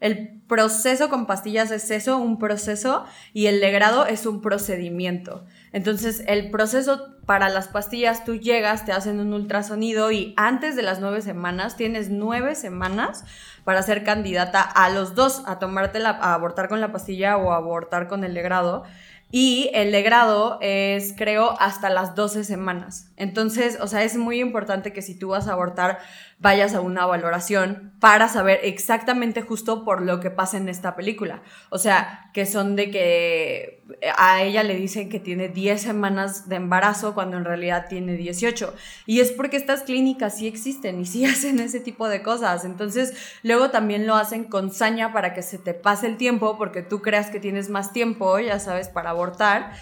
el proceso con pastillas es eso, un proceso, y el legrado es un procedimiento. Entonces, el proceso para las pastillas, tú llegas, te hacen un ultrasonido y antes de las nueve semanas, tienes nueve semanas para ser candidata a los dos, a tomarte la, a abortar con la pastilla o abortar con el legrado. Y el legrado es, creo, hasta las 12 semanas. Entonces, o sea, es muy importante que si tú vas a abortar, vayas a una valoración para saber exactamente justo por lo que pasa en esta película. O sea, que son de que a ella le dicen que tiene 10 semanas de embarazo cuando en realidad tiene 18. Y es porque estas clínicas sí existen y sí *laughs* hacen ese tipo de cosas. Entonces, luego también lo hacen con saña para que se te pase el tiempo porque tú creas que tienes más tiempo, ya sabes, para abortar.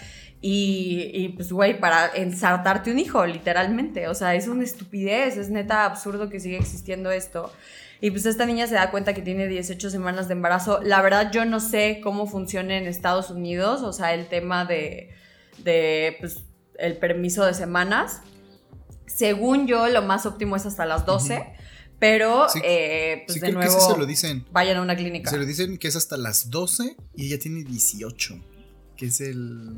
Y, y, pues, güey, para ensartarte un hijo, literalmente. O sea, es una estupidez, es neta absurdo que siga existiendo esto. Y pues esta niña se da cuenta que tiene 18 semanas de embarazo. La verdad yo no sé cómo funciona en Estados Unidos, o sea, el tema de, de pues, el permiso de semanas. Según yo, lo más óptimo es hasta las 12. Pero, eh, pues de nuevo, se lo dicen. vayan a una clínica. Se lo dicen que es hasta las 12 y ella tiene 18, que es el...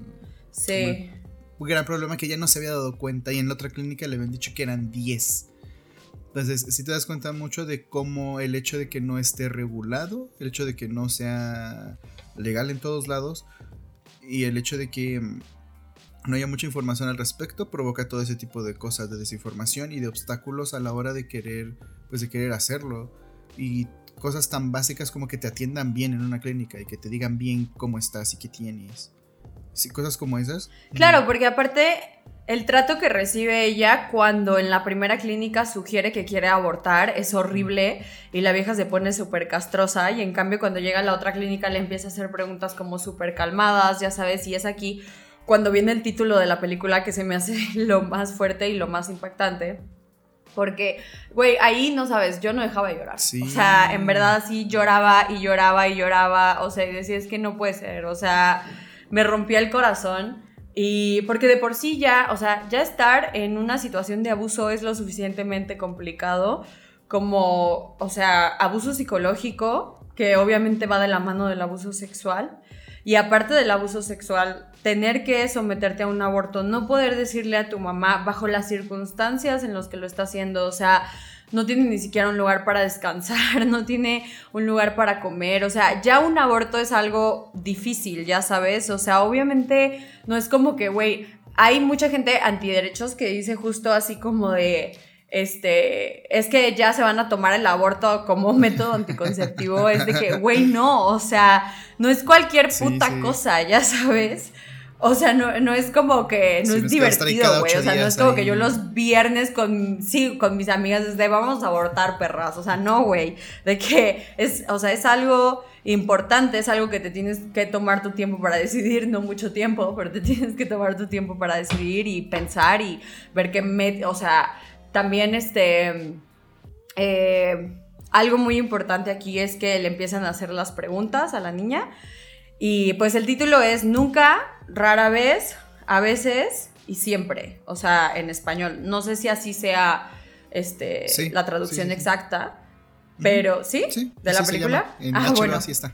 Sí. Un gran problema que ella no se había dado cuenta y en la otra clínica le habían dicho que eran 10. Entonces, si te das cuenta mucho de cómo el hecho de que no esté regulado, el hecho de que no sea legal en todos lados y el hecho de que mm, no haya mucha información al respecto provoca todo ese tipo de cosas de desinformación y de obstáculos a la hora de querer pues de querer hacerlo y cosas tan básicas como que te atiendan bien en una clínica y que te digan bien cómo estás y qué tienes. Sí, cosas como esas. Claro, porque aparte el trato que recibe ella cuando en la primera clínica sugiere que quiere abortar es horrible y la vieja se pone súper castrosa y en cambio cuando llega a la otra clínica le empieza a hacer preguntas como súper calmadas, ya sabes, y es aquí cuando viene el título de la película que se me hace *laughs* lo más fuerte y lo más impactante. Porque, güey, ahí no sabes, yo no dejaba de llorar. O sea, en verdad sí lloraba y lloraba y lloraba. O sea, y decía, es que no puede ser. O sea, me rompía el corazón. Y porque de por sí ya, o sea, ya estar en una situación de abuso es lo suficientemente complicado como, o sea, abuso psicológico, que obviamente va de la mano del abuso sexual. Y aparte del abuso sexual, tener que someterte a un aborto, no poder decirle a tu mamá bajo las circunstancias en las que lo está haciendo, o sea, no tiene ni siquiera un lugar para descansar, *laughs* no tiene un lugar para comer, o sea, ya un aborto es algo difícil, ya sabes, o sea, obviamente no es como que, güey, hay mucha gente antiderechos que dice justo así como de este, es que ya se van a tomar el aborto como *laughs* método anticonceptivo, es de que, güey, no, o sea, no es cualquier puta cosa, ya sabes. O sea, no, no es como que, no es divertido, güey. O sea, no es como que yo los viernes con, sí, con mis amigas desde vamos a abortar perras. O sea, no, güey. De que es, o sea, es algo importante, es algo que te tienes que tomar tu tiempo para decidir, no mucho tiempo, pero te *laughs* tienes que tomar tu tiempo para decidir y pensar y ver qué me, o sea, también este, eh, algo muy importante aquí es que le empiezan a hacer las preguntas a la niña y pues el título es Nunca, rara vez, a veces y siempre. O sea, en español. No sé si así sea este, la traducción exacta. Pero, ¿sí? ¿De la película? ah, bueno. así está.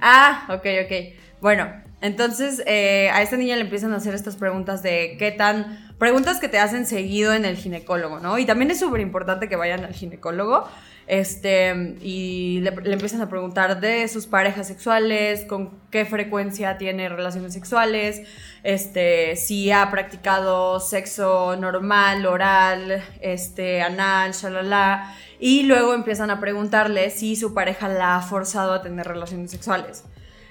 Ah, ok, ok. Bueno, entonces eh, a esta niña le empiezan a hacer estas preguntas de qué tan... Preguntas que te hacen seguido en el ginecólogo, ¿no? Y también es súper importante que vayan al ginecólogo este, y le, empiezan a preguntar de sus parejas sexuales, con qué frecuencia tiene relaciones sexuales, este, si ha practicado sexo normal, oral, este, anal, shalala. Y luego empiezan a preguntarle si su pareja la ha forzado a tener relaciones sexuales.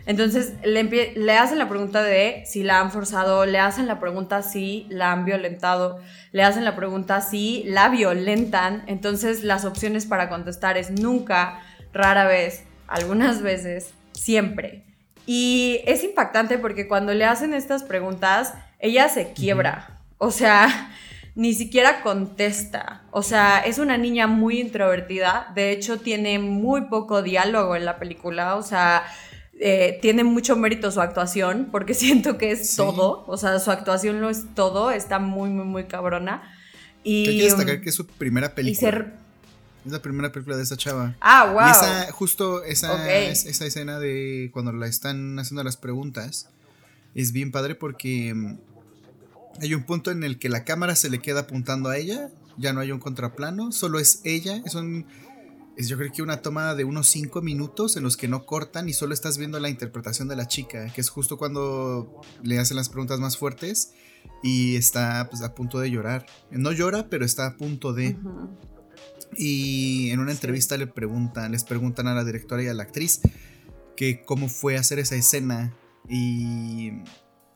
Entonces le, le, hacen la pregunta de si la han forzado, le hacen la pregunta si la han violentado, le hacen la pregunta si la violentan. Entonces las opciones para contestar es nunca, rara vez, algunas veces, siempre. Y es impactante porque cuando le hacen estas preguntas, ella se quiebra. O sea, *laughs* ni siquiera contesta. O sea, es una niña muy introvertida. De hecho, tiene muy poco diálogo en la película. O sea, eh, tiene mucho mérito su actuación, porque *laughs* siento que es todo, o sea, su actuación no es todo, está muy, muy, muy cabrona. Y, Hay que destacar um, que es su primera película. Es la primera película de esa chava. Ah, wow. Y esa, justo esa, esa escena de cuando la están haciendo las preguntas es bien padre porque um, hay un punto en el que la cámara se le queda apuntando a ella, ya no hay un contraplano, solo es ella, es un yo creo que una toma de unos 5 minutos en los que no cortan y solo estás viendo la interpretación de la chica, que es justo cuando le hacen las preguntas más fuertes y está pues, a punto de llorar. No llora, pero está a punto de... Y en una entrevista le preguntan, les preguntan a la directora y a la actriz que cómo fue hacer esa escena y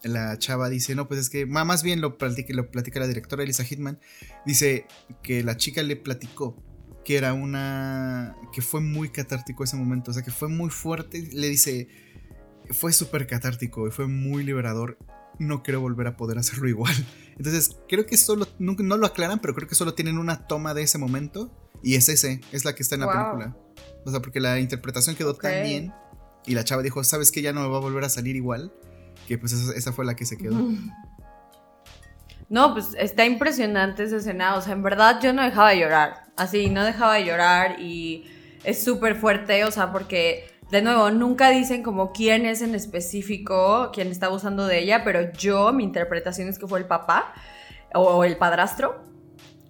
la chava dice, no, pues es que más bien lo platica, lo platica la directora Elisa Hitman, dice que la chica le platicó que era una. que fue muy catártico ese momento, o sea, que fue muy fuerte. Le dice. fue súper catártico y fue muy liberador. No quiero volver a poder hacerlo igual. *laughs* Entonces, creo que solo, no, no lo aclaran, pero creo que solo tienen una toma de ese momento y es ese, es la que está en la película. O sea, porque la interpretación quedó tan bien y la chava dijo, ¿sabes que Ya no me va a volver a salir igual. Que pues esa, fue la que se quedó. *laughs* No, pues está impresionante esa escena. O sea, en verdad yo no dejaba de llorar. Así, no dejaba de llorar y es súper fuerte. O sea, porque de nuevo, nunca dicen como quién es en específico quien está abusando de ella, pero yo, mi interpretación es que fue el papá o el padrastro.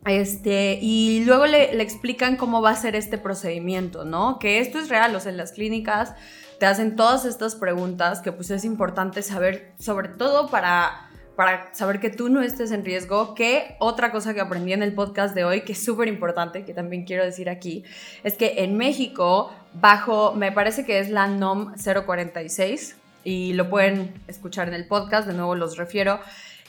Este, y luego le, le, explican cómo va a ser este procedimiento, ¿no? Que esto es real, o sea, en las clínicas te hacen todas estas preguntas que pues es importante saber, sobre todo para, para saber que tú no estés en riesgo, que otra cosa que aprendí en el podcast de hoy, que es súper importante, que también quiero decir aquí, es que en México, bajo, me parece que es la NOM 046, y lo pueden escuchar en el podcast, de nuevo los refiero,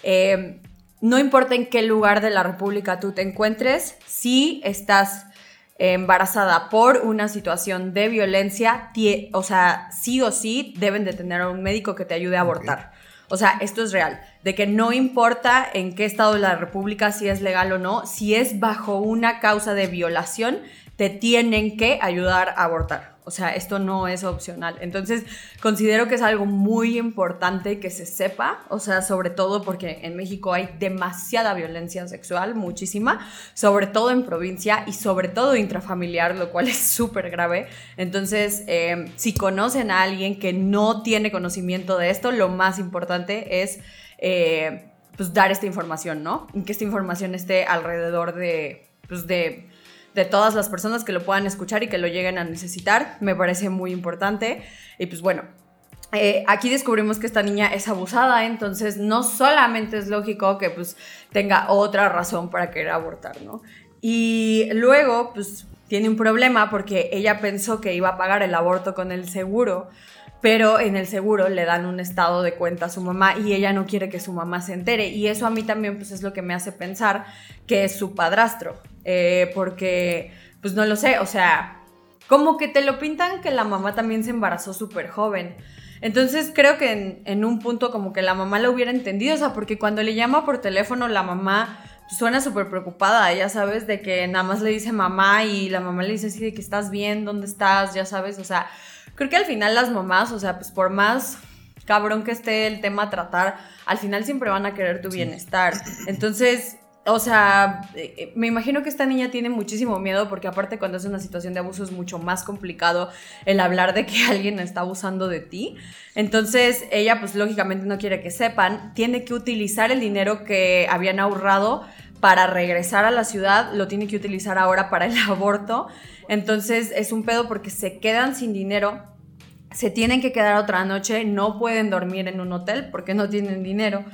eh, no importa en qué lugar de la República tú te encuentres, si estás embarazada por una situación de violencia, o sea, sí o sí deben de tener a un médico que te ayude a abortar. O sea, esto es real, de que no importa en qué estado de la República, si es legal o no, si es bajo una causa de violación, te tienen que ayudar a abortar. O sea, esto no es opcional. Entonces, considero que es algo muy importante que se sepa, o sea, sobre todo porque en México hay demasiada violencia sexual, muchísima, sobre todo en provincia y sobre todo intrafamiliar, lo cual es súper grave. Entonces, em, si conocen a alguien que no tiene conocimiento de esto, lo más importante es... Eh, pues dar esta información, ¿no? Que esta información esté alrededor de, pues de de todas las personas que lo puedan escuchar y que lo lleguen a necesitar. Me parece muy importante. Y pues bueno, eh, aquí descubrimos que esta niña es abusada, entonces no solamente es lógico que pues tenga otra razón para querer abortar, ¿no? Y luego pues tiene un problema porque ella pensó que iba a pagar el aborto con el seguro, pero en el seguro le dan un estado de cuenta a su mamá y ella no quiere que su mamá se entere. Y eso a mí también pues es lo que me hace pensar que es su padrastro, eh, porque pues no lo sé, o sea, como que te lo pintan que la mamá también se embarazó súper joven. Entonces creo que en, un punto como que la mamá lo hubiera entendido, o sea, porque cuando le llama por teléfono la mamá suena súper preocupada, ya sabes, de que nada más le dice mamá y la mamá le dice así de que estás bien, ¿dónde estás? Ya sabes, o sea, creo que al final las mamás, o sea, pues por más cabrón que esté el tema a tratar, al final siempre van a querer tu bienestar. Entonces, o sea, eh, eh, me imagino que esta niña tiene muchísimo miedo porque aparte cuando es una situación de abuso es mucho más complicado el hablar de que *laughs* alguien está abusando de ti. Entonces ella pues lógicamente no quiere que sepan, tiene que utilizar el dinero que habían ahorrado para regresar a la ciudad, lo tiene que utilizar ahora para el *laughs* aborto. Entonces es un pedo porque se quedan sin dinero, se tienen que quedar otra noche, no pueden dormir en un hotel porque no tienen dinero.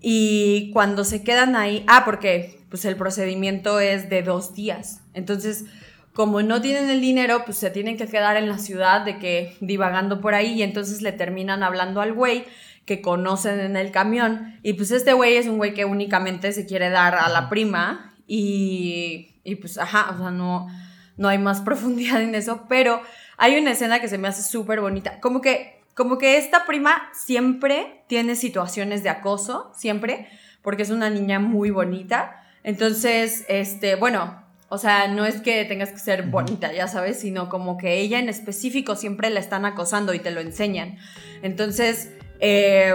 Y cuando se quedan ahí, ah, porque pues el procedimiento es de dos días. Entonces, como no tienen el dinero, pues se tienen que quedar en la ciudad de que divagando por ahí y entonces le terminan hablando al güey que conocen en el camión. Y pues este güey es un güey que únicamente se quiere dar a la prima y, y pues, ajá, o sea, no, no hay más *laughs* profundidad en eso, pero hay una escena que se me hace súper bonita. Como que, como que esta prima siempre tiene situaciones de acoso, siempre, porque es una niña muy bonita. Entonces, este, bueno, o sea, no es que tengas que ser bonita, ya sabes, sino como que ella en específico siempre la están acosando y te lo enseñan. Entonces, eh,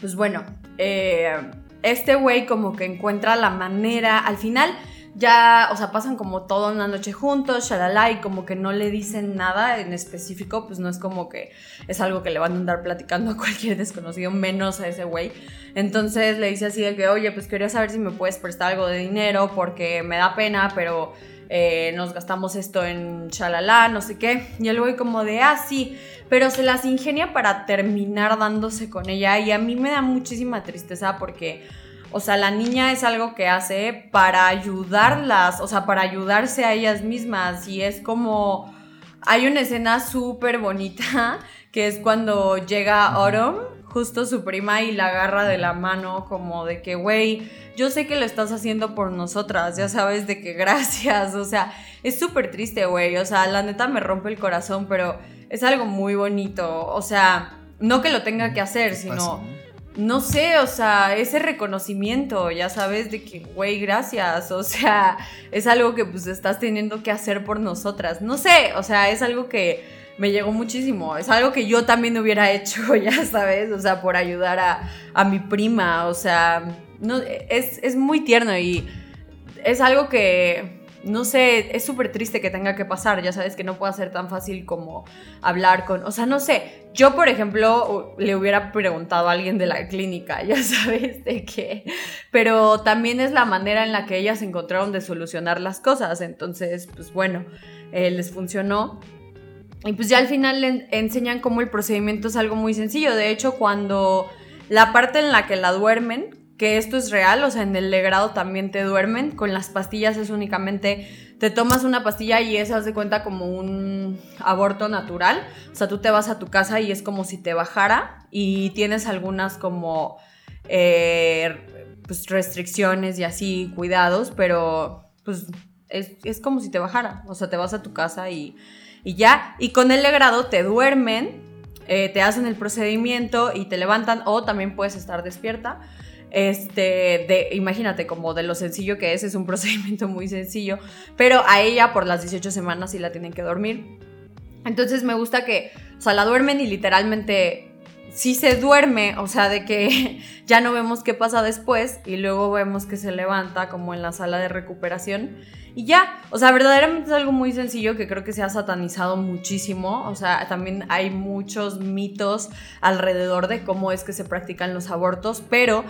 pues bueno, eh, este güey como que encuentra la manera, al final ya, o sea, pasan como toda una noche juntos, shalala, y como que no le dicen nada en específico, pues no es como que es algo que le van a andar platicando a cualquier desconocido, menos a ese güey. Entonces le dice así de que, oye, pues quería saber si me puedes prestar algo de dinero porque me da pena, pero eh, nos gastamos esto en chalala, no sé qué. Y el güey como de, ah, sí, pero se las ingenia para terminar dándose con ella. Y a mí me da muchísima tristeza porque, o sea, la niña es algo que hace para ayudarlas, o sea, para ayudarse a ellas mismas. Y es como, hay una escena súper bonita que es cuando llega Autumn, justo su prima, y la agarra de la mano como de que, güey, yo sé que lo estás haciendo por nosotras, ya sabes de que gracias, o sea, es súper triste, güey, o sea, la neta me rompe el corazón, pero es algo muy bonito. O sea, no que lo tenga que hacer, sino, no sé, o sea, ese reconocimiento, ya sabes, de que, güey, gracias. O sea, es algo que pues estás teniendo que hacer por nosotras. No sé, o sea, es algo que me llegó muchísimo. Es algo que yo también hubiera hecho, *laughs* ya sabes, o sea, por ayudar a, a mi prima. O sea, no, es, es muy tierno y es algo que no sé, es súper triste que tenga que pasar, ya sabes que no puede ser tan fácil como hablar con, o sea, no sé, yo por ejemplo le hubiera preguntado a alguien de la clínica, *laughs* ya sabes de qué, pero también es la manera en la que ellas encontraron de solucionar las cosas, entonces, pues bueno, eh, les funcionó. Y pues ya al final le enseñan cómo el procedimiento es algo muy sencillo, de hecho cuando la parte en la que la duermen, que esto es real, o sea, en el legrado también te duermen, con las pastillas es únicamente, te tomas una pastilla y esa de cuenta como un aborto natural, o sea, tú te vas a tu casa y es como si te bajara y tienes algunas como eh, pues restricciones y así, cuidados, pero pues es, como si te bajara, o sea, te vas a tu casa y, y ya, y con el legrado te duermen, eh, te hacen el procedimiento y te levantan o también puedes estar despierta este, de, imagínate, como de lo sencillo que es, es un *laughs* procedimiento muy sencillo, pero a ella por las 18 semanas sí la tienen que dormir. Entonces me gusta que, o sea, la duermen y literalmente sí se duerme, o sea, de que *laughs* ya no vemos qué pasa después y luego vemos que se levanta como en la sala de recuperación y ya, o sea, verdaderamente es algo muy sencillo que creo que se ha satanizado muchísimo, o sea, también hay muchos mitos alrededor de cómo es que se practican los abortos, pero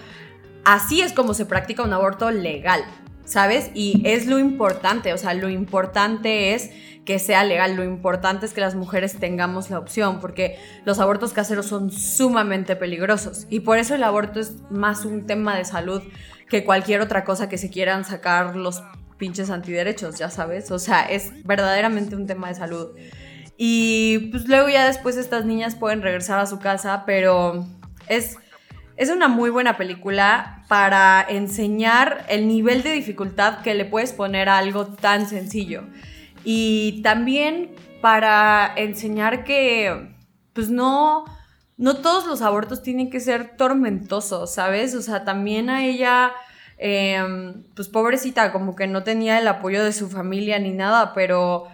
así es como se practica un aborto legal, ¿sabes? Y es lo importante, o sea, lo importante es que sea legal, lo importante es que las mujeres tengamos la opción, porque los abortos caseros son sumamente peligrosos y por eso el aborto es más un tema de salud que cualquier otra cosa que se quieran sacar los pinches antiderechos, ya sabes, o sea, es verdaderamente un tema de salud. Y pues luego ya después estas niñas pueden regresar a su casa, pero es es una muy buena película para enseñar el nivel de dificultad que le puedes poner a algo tan sencillo. Y también para enseñar que, pues no, no todos los abortos tienen que ser tormentosos, ¿sabes? O sea, también a ella, em, pues pobrecita, como que no tenía el apoyo de su familia ni nada, pero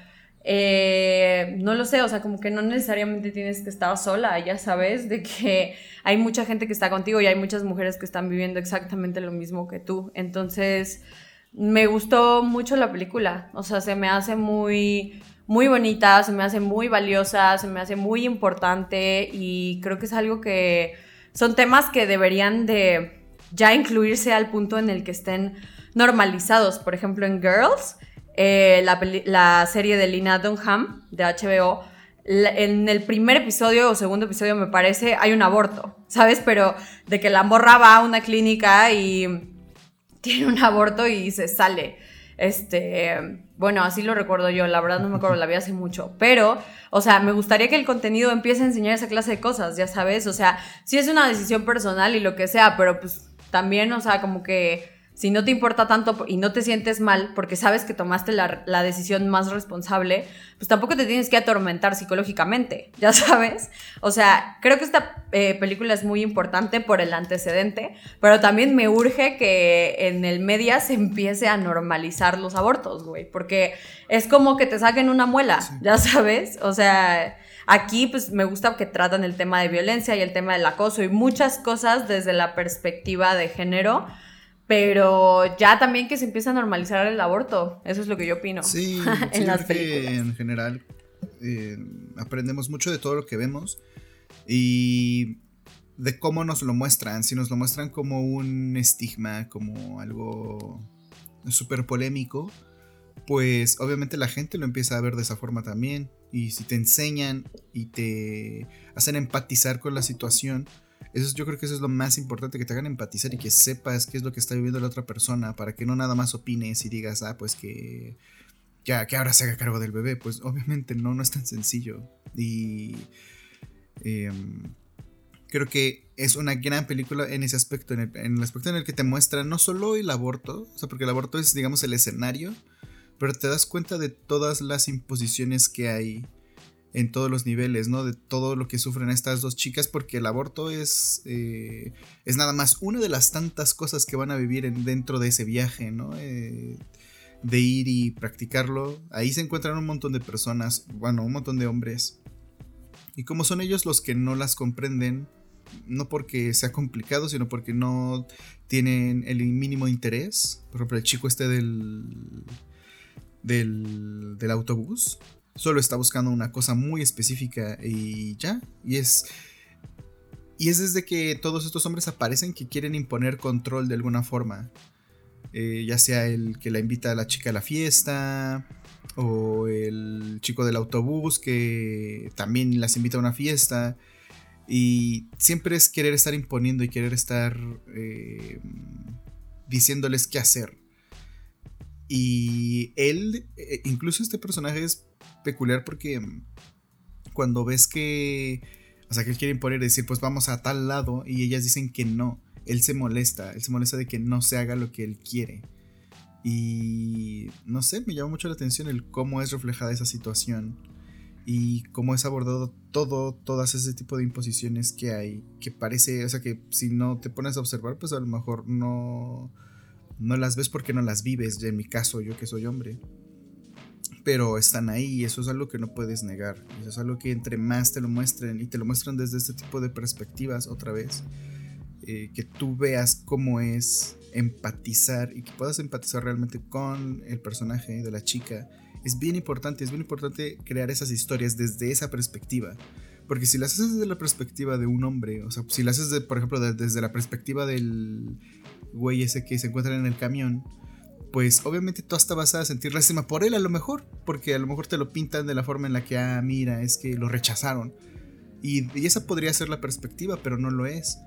eh, no lo sé, o sea, como que no necesariamente tienes que estar sola, ya sabes, de que hay mucha gente que está contigo y hay muchas mujeres que están viviendo exactamente lo mismo que tú. Entonces, me gustó mucho la película, o sea, se me hace muy, muy bonita, se me hace muy valiosa, se me hace muy importante y creo que es algo que son temas que deberían de ya incluirse al punto en el que estén normalizados. Por ejemplo, en Girls, eh, la, serie de Lina Dunham de HBO, en el primer episodio o segundo episodio me parece hay un aborto, ¿sabes? Pero de que la morra va a una clínica y tiene un aborto y se sale. Este, bueno, así lo recuerdo yo, la verdad no me acuerdo, la vi hace mucho, pero, o sea, me gustaría que el contenido empiece a enseñar esa clase de cosas, ya sabes, o sea, sí es una decisión personal y lo que sea, pero pues también, o sea, como que si no te importa tanto y no te sientes mal porque sabes que tomaste la, decisión más responsable, pues tampoco te tienes que atormentar psicológicamente, *laughs* ya sabes. O sea, creo que esta eh, película es muy importante por el antecedente, pero también me urge que en el media se empiece a normalizar los abortos, güey, porque es como que te saquen una muela, ya sabes. O sea... Aquí pues me gusta que tratan el tema de violencia y el tema del acoso y muchas cosas desde la perspectiva de género, pero ya también que se empieza a normalizar el aborto. Eso es lo que yo opino. Sí, *laughs* en las películas. en general eh, aprendemos mucho de todo lo que vemos y de cómo nos lo muestran. Si nos lo muestran como un estigma, como algo súper polémico, pues obviamente la gente lo empieza a ver de esa forma también. Y si te enseñan y te hacen empatizar con la situación, eso yo creo que eso es lo más importante, que te hagan empatizar y que sepas qué es lo que está viviendo la otra persona, para que no nada más opines y digas, ah, pues que, que, que ahora se haga cargo del bebé. Pues obviamente no, no es tan sencillo. Y em, creo que es una gran película en ese aspecto, en el, aspecto en el que te muestra no solo el aborto, o sea, porque el aborto es, digamos, el escenario, pero te das cuenta de todas las imposiciones que hay en todos los niveles, ¿no? De todo lo que sufren estas dos chicas, porque el aborto es, eh, es nada más una de las tantas cosas que van a vivir en, dentro de ese viaje, ¿no? Eh, de ir y practicarlo. Ahí se encuentran un montón de personas, bueno, un montón de hombres. Y como son ellos los que no las comprenden, no porque sea complicado, sino porque no tienen el mínimo interés. Por ejemplo, el chico este del, del, del autobús solo está buscando una cosa muy específica y ya. Y es. Y es desde que todos estos hombres aparecen que quieren imponer control de alguna forma. Eh, ya sea el que la invita a la chica a la fiesta, o el chico del autobús que también las invita a una fiesta. Y siempre es querer estar imponiendo y querer estar eh, diciéndoles qué hacer. Y él, eh, incluso este personaje es peculiar porque cuando ves que, o sea, que él quiere imponer, decir, pues vamos a tal lado y ellas dicen que no, él se molesta, él se molesta de que no se haga lo que él quiere. Y no sé, me llama mucho la atención el cómo es reflejada esa situación y cómo es abordado todo, todas ese tipo de imposiciones que hay, que parece, o sea, que si no te pones a observar, pues a lo mejor no, no las ves porque no las vives, en mi caso, yo que soy hombre. Pero están ahí y eso es algo que no puedes negar. Eso es algo que entre más te lo muestren y te lo muestran desde este tipo de perspectivas otra vez, eh, que tú veas cómo es empatizar y que puedas empatizar realmente con el personaje de la chica es bien importante, es bien importante crear esas historias desde esa perspectiva. Porque si las haces desde la perspectiva de un hombre, o sea, si las haces, por ejemplo, desde la perspectiva del güey ese que se encuentra en el camión, pues obviamente tú hasta vas a sentir lástima por él a lo mejor, porque a lo mejor te lo pintan de la forma en la que, ah, mira, es que lo rechazaron. Y, esa podría ser la perspectiva, pero no lo es.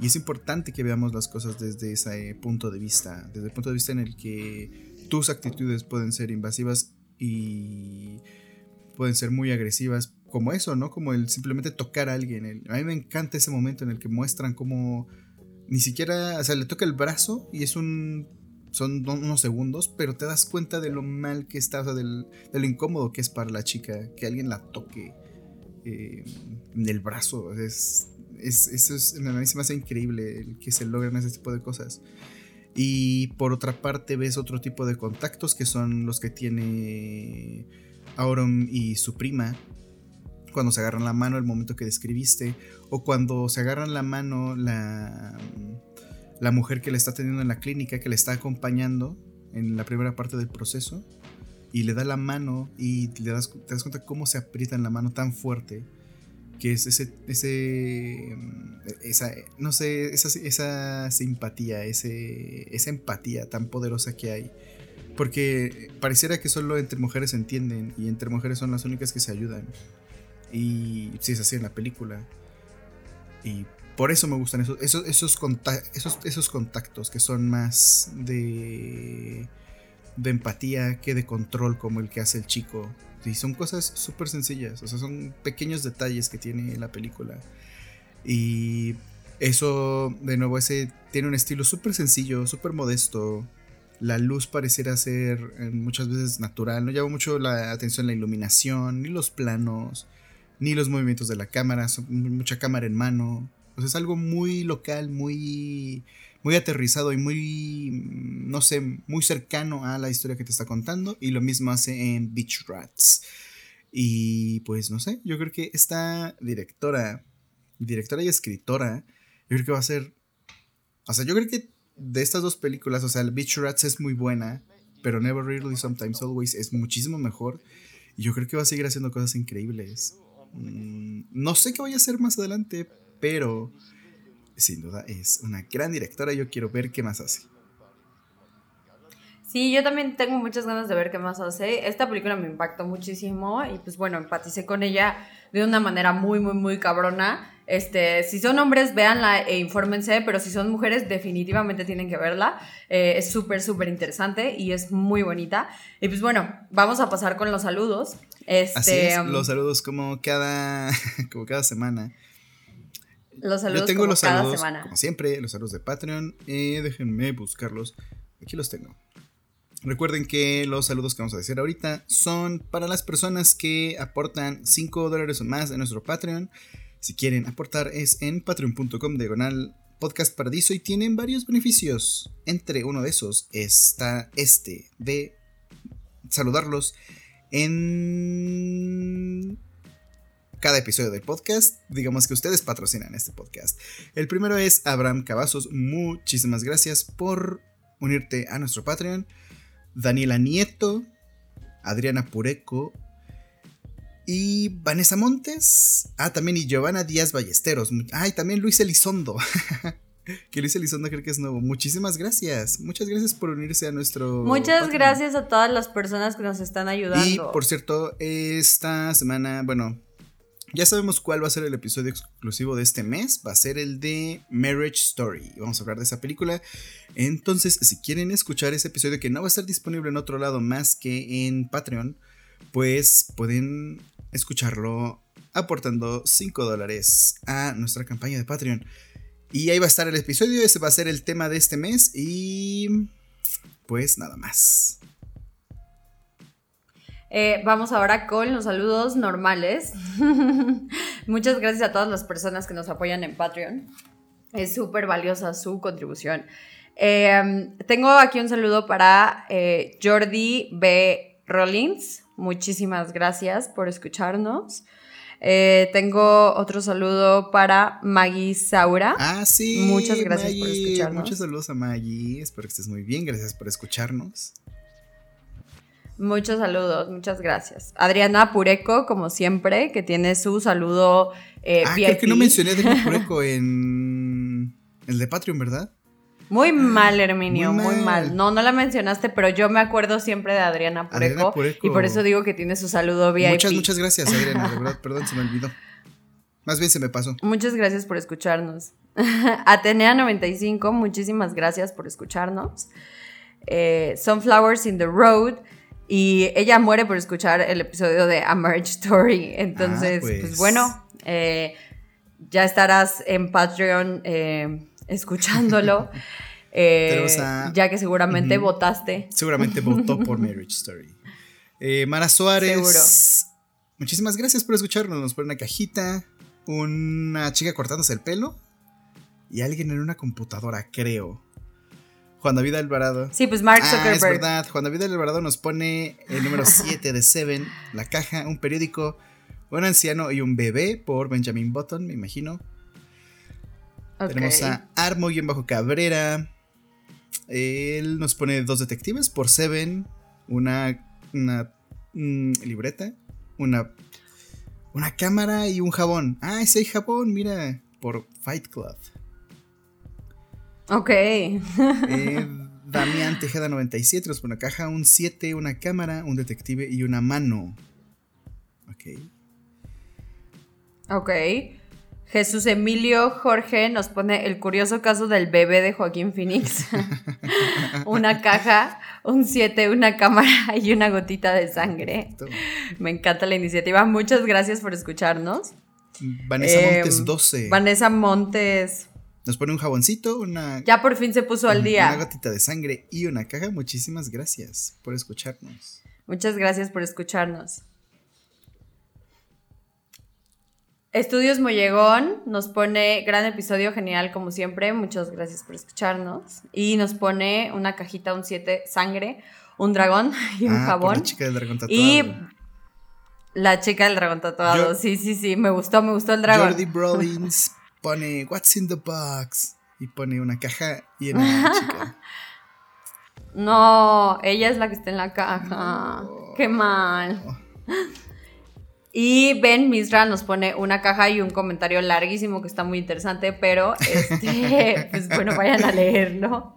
Y es importante que veamos las cosas desde ese punto de vista, desde el punto de vista en el que tus actitudes pueden ser invasivas y pueden ser muy agresivas, como eso, ¿no? Como el simplemente tocar a alguien. a mí me encanta ese momento en el que muestran cómo ni siquiera, o sea, le toca el brazo y es un son unos segundos, pero te das cuenta de lo mal que está, o sea, de lo incómodo que es para la chica que alguien la toque eh, en el brazo. Es, es, eso es, a mí se me hace increíble el que se logren ese tipo de cosas. Y por otra parte ves otro tipo de contactos que son los que tiene Auron y su prima. Cuando se agarran la mano, el momento que describiste. O cuando se agarran la mano la, la mujer que le está teniendo en la clínica, que le está acompañando en la primera parte del proceso. Y le da la mano y le das, te das cuenta cómo se aprieta en la mano tan fuerte que es ese, ese esa, no sé, esa, esa simpatía, ese, esa empatía tan poderosa que hay. Porque pareciera que solo entre mujeres se entienden y entre mujeres son las únicas que se ayudan. Y si es así en la película. Y por eso me gustan esos, esos, esos, esos, contactos que son más de, empatía que de control como el que hace el chico y son cosas súper sencillas, o sea, son pequeños detalles que tiene la película. Y eso, de nuevo, ese tiene un estilo súper sencillo, súper modesto. La luz pareciera ser eh, muchas veces natural, no llama mucho la atención la iluminación, ni los planos, ni los movimientos de la cámara, mucha cámara en mano. O es algo muy local, muy muy aterrizado y muy, no sé, muy cercano a la historia que te está contando. Y lo mismo hace en Beach Rats. Y pues no sé, yo creo que esta directora, directora y escritora, yo creo que va a ser, o sea, yo creo que de estas dos películas, o sea, Beach Rats es muy buena, pero Never Really, Sometimes Always es muchísimo mejor. Y yo creo que va a seguir haciendo cosas increíbles. Mm, no sé qué vaya a hacer más adelante, pero sin duda es una gran directora. Yo quiero ver qué más hace. Sí, yo también tengo muchas ganas de ver qué más hace. Esta película me impactó muchísimo y pues bueno, empaticé con ella de una manera muy, muy, muy cabrona. Este, si son hombres, véanla e infórmense, pero si son mujeres, definitivamente tienen que verla. Eh, es súper, súper interesante y es muy bonita. Y pues bueno, vamos a pasar con los saludos. Este, Así es, um, los saludos como cada, *laughs* como cada semana. Los saludos Yo tengo los saludos, como siempre, los saludos de Patreon. Eh, déjenme buscarlos. Aquí los tengo. Recuerden que los saludos que vamos a decir ahorita son para las personas que aportan 5 dólares o más en nuestro Patreon. Si quieren aportar es en patreon.com diagonal podcast paradiso y tienen varios beneficios. Entre uno de esos está este de saludarlos en cada episodio del podcast. Digamos que ustedes patrocinan este podcast. El primero es Abraham Cavazos. Muchísimas gracias por unirte a nuestro Patreon. Daniela Nieto, Adriana Pureco y Vanessa Montes. Ah, también y Giovanna Díaz Ballesteros. Ay, también Luis Elizondo. *laughs* que Luis Elizondo creo que es nuevo. Muchísimas gracias. Muchas gracias por unirse a nuestro. Muchas gracias a todas las personas que nos están ayudando. Y por cierto, esta semana, bueno, ya sabemos cuál va a ser el episodio exclusivo de este mes. Va a ser el de Marriage Story. Vamos a hablar de esa película. Entonces, si quieren escuchar ese episodio que no va a estar disponible en otro lado más que en Patreon, pues pueden escucharlo aportando 5 dólares a nuestra campaña de Patreon. Y ahí va a estar el episodio. Ese va a ser el tema de este mes. Y pues nada más. Eh, vamos ahora con los saludos normales. *laughs* Muchas gracias a todas las personas que nos apoyan en Patreon. Es súper valiosa su contribución. Eh, tengo aquí un saludo para eh, Jordi B. Rollins. Muchísimas gracias por escucharnos. tengo otro saludo para Maggie Saura. Ah, sí. Muchas gracias por escucharnos. Muchos saludos a Maggie. Espero que estés muy bien. Gracias por escucharnos. Muchos saludos, muchas gracias. Adriana Pureco, como siempre, que tiene su saludo eh, ah, creo que no mencioné a Adriana *laughs* Pureco en el de Patreon, ¿verdad? Muy mal, Herminio, muy mal. No, no la mencionaste, pero yo me acuerdo siempre de Adriana Pureco, Y por eso digo que tiene su saludo VIP. Muchas, muchas gracias, Adriana, de verdad, perdón, se me olvidó. Más bien se me pasó. Muchas gracias por escucharnos. *laughs* Atenea95, muchísimas gracias por escucharnos. Eh, Sunflowers in the Road. Y ella muere por escuchar el episodio de A Marriage Story. Entonces, ah, pues. pues. bueno, eh, ya estarás en Patreon eh, escuchándolo. *laughs* Eh, ya que seguramente votaste. Seguramente votó por *laughs* Marriage Story. Mara Suárez. Seguro. Muchísimas gracias por escucharnos. Nos pone una cajita, una chica cortándose el pelo y alguien en una computadora, creo. Juan David Alvarado. Sí, pues Mark Zuckerberg. Ah, es verdad. Juan David Alvarado nos pone el número *laughs* 7 de Seven, la caja, un periódico, un anciano y un bebé por Benjamin Button, me imagino. Tenemos a Armo y en bajo Cabrera. Él nos pone dos detectives por Seven, una, una mm, libreta, una, una cámara y un jabón. Ah, ese jabón, mira, por Fight Club. Ok. *laughs* *laughs* eh, Damián Tejeda 97 nos pone una caja, un 7, una cámara, un detective y una mano. Ok. Ok. Jesús Emilio Jorge nos pone el curioso caso del bebé de Joaquín Phoenix. *laughs* una caja, un 7, una cámara y una gotita de sangre. Me encanta la iniciativa. Muchas gracias por escucharnos. Vanessa Montes 12. Em, Vanessa Montes. Nos pone un jaboncito, una. Ya por fin se puso al día. Una gotita de sangre y una caja. Muchísimas gracias por escucharnos. Muchas gracias por escucharnos. Estudios Mollegón nos pone gran episodio genial como siempre. Muchas gracias por escucharnos. Y nos pone una cajita, un 7 sangre, un dragón *laughs* y un ah, jabón. La chica del dragón tatuado. Y la chica del dragón tatuado. sí, sí, sí. Me gustó, me gustó el dragón. Jordi Brollins pone What's in the box y pone una caja y una chica. No, ella es la que está en la caja. Qué mal. Y Ben Misra nos pone una caja y un comentario larguísimo que está muy interesante, pero este, *laughs* pues bueno, vayan a leerlo.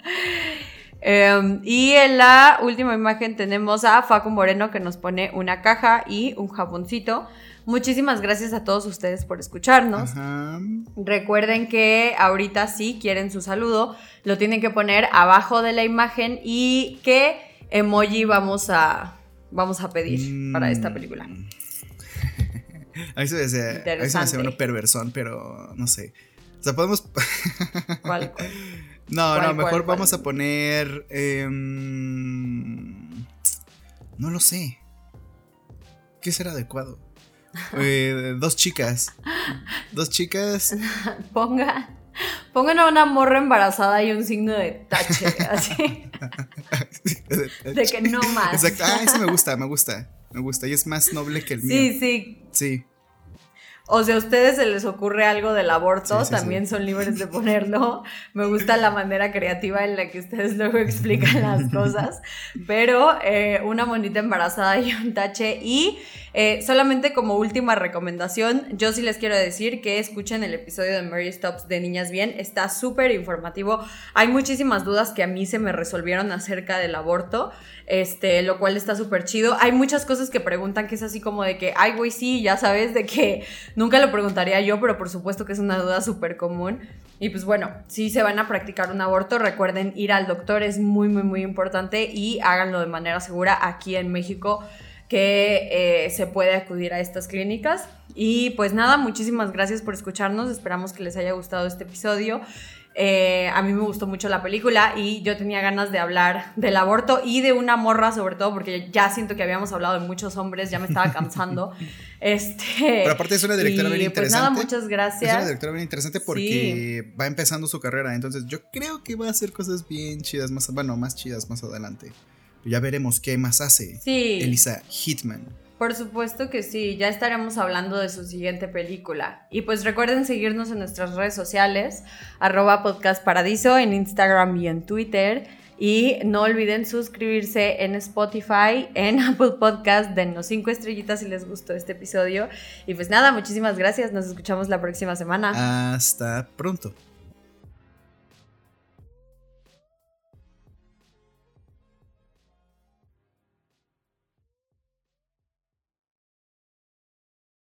Em, y en la última imagen tenemos a Facu Moreno que nos pone una caja y un jaboncito. Muchísimas gracias a todos ustedes por escucharnos. Recuerden que ahorita si quieren su saludo, lo tienen que poner abajo de la imagen y qué emoji vamos a, vamos a pedir para esta mm. película. *laughs* a mí se me hace, uno perversón, pero no sé. O sea, podemos. *laughs* ¿Cuál? No, no, mejor vamos a poner. Em, no lo sé. ¿Qué será adecuado? Eh, dos chicas. Dos chicas. *laughs* Ponga. Pongan a una morra embarazada y un signo de tache, así. de que no más. Exacto. Ah, ese me gusta, me gusta. Me gusta. Y es más noble que el mío. Sí, sí. Sí. O si a ustedes se les ocurre algo del aborto, también son libres de *laughs* ponerlo. Me gusta la manera creativa en la que ustedes luego explican las cosas. Pero eh, una monita embarazada y un tache. Y eh, solamente como última recomendación, yo sí les quiero decir que escuchen el episodio de Mary Stops de Niñas Bien. Está súper informativo. Hay muchísimas dudas que a mí se me resolvieron acerca del aborto este, lo cual está súper chido. Hay muchas cosas que preguntan que es así como de que, ay, güey, sí, ya sabes, de que nunca lo preguntaría yo, pero por supuesto que es una duda súper común. Y pues bueno, si se van a practicar un aborto, recuerden ir al doctor, es muy, muy, muy importante y háganlo de manera segura aquí en México que eh, se puede acudir a estas clínicas. Y pues nada, muchísimas gracias por escucharnos, esperamos que les haya gustado este episodio. Eh, a mí me gustó mucho la película y yo tenía ganas de hablar del aborto y de una morra sobre todo porque ya siento que habíamos hablado de muchos hombres, ya me estaba cansando. *laughs* este, Pero aparte es una directora bien interesante. Pues nada, muchas gracias. Es una directora bien interesante porque va empezando su carrera, entonces yo creo que va a hacer cosas bien chidas más, bueno, más chidas más adelante. Ya veremos qué más hace Elisa Hitman. Por supuesto que sí, ya estaremos hablando de su siguiente película. Y pues recuerden seguirnos en nuestras redes sociales, arroba podcast paradiso en Instagram y en Twitter. Y no olviden suscribirse en Spotify, en *laughs* Apple Podcast, denos cinco estrellitas si les gustó este episodio. Y pues nada, muchísimas gracias, nos escuchamos la próxima semana. Hasta pronto.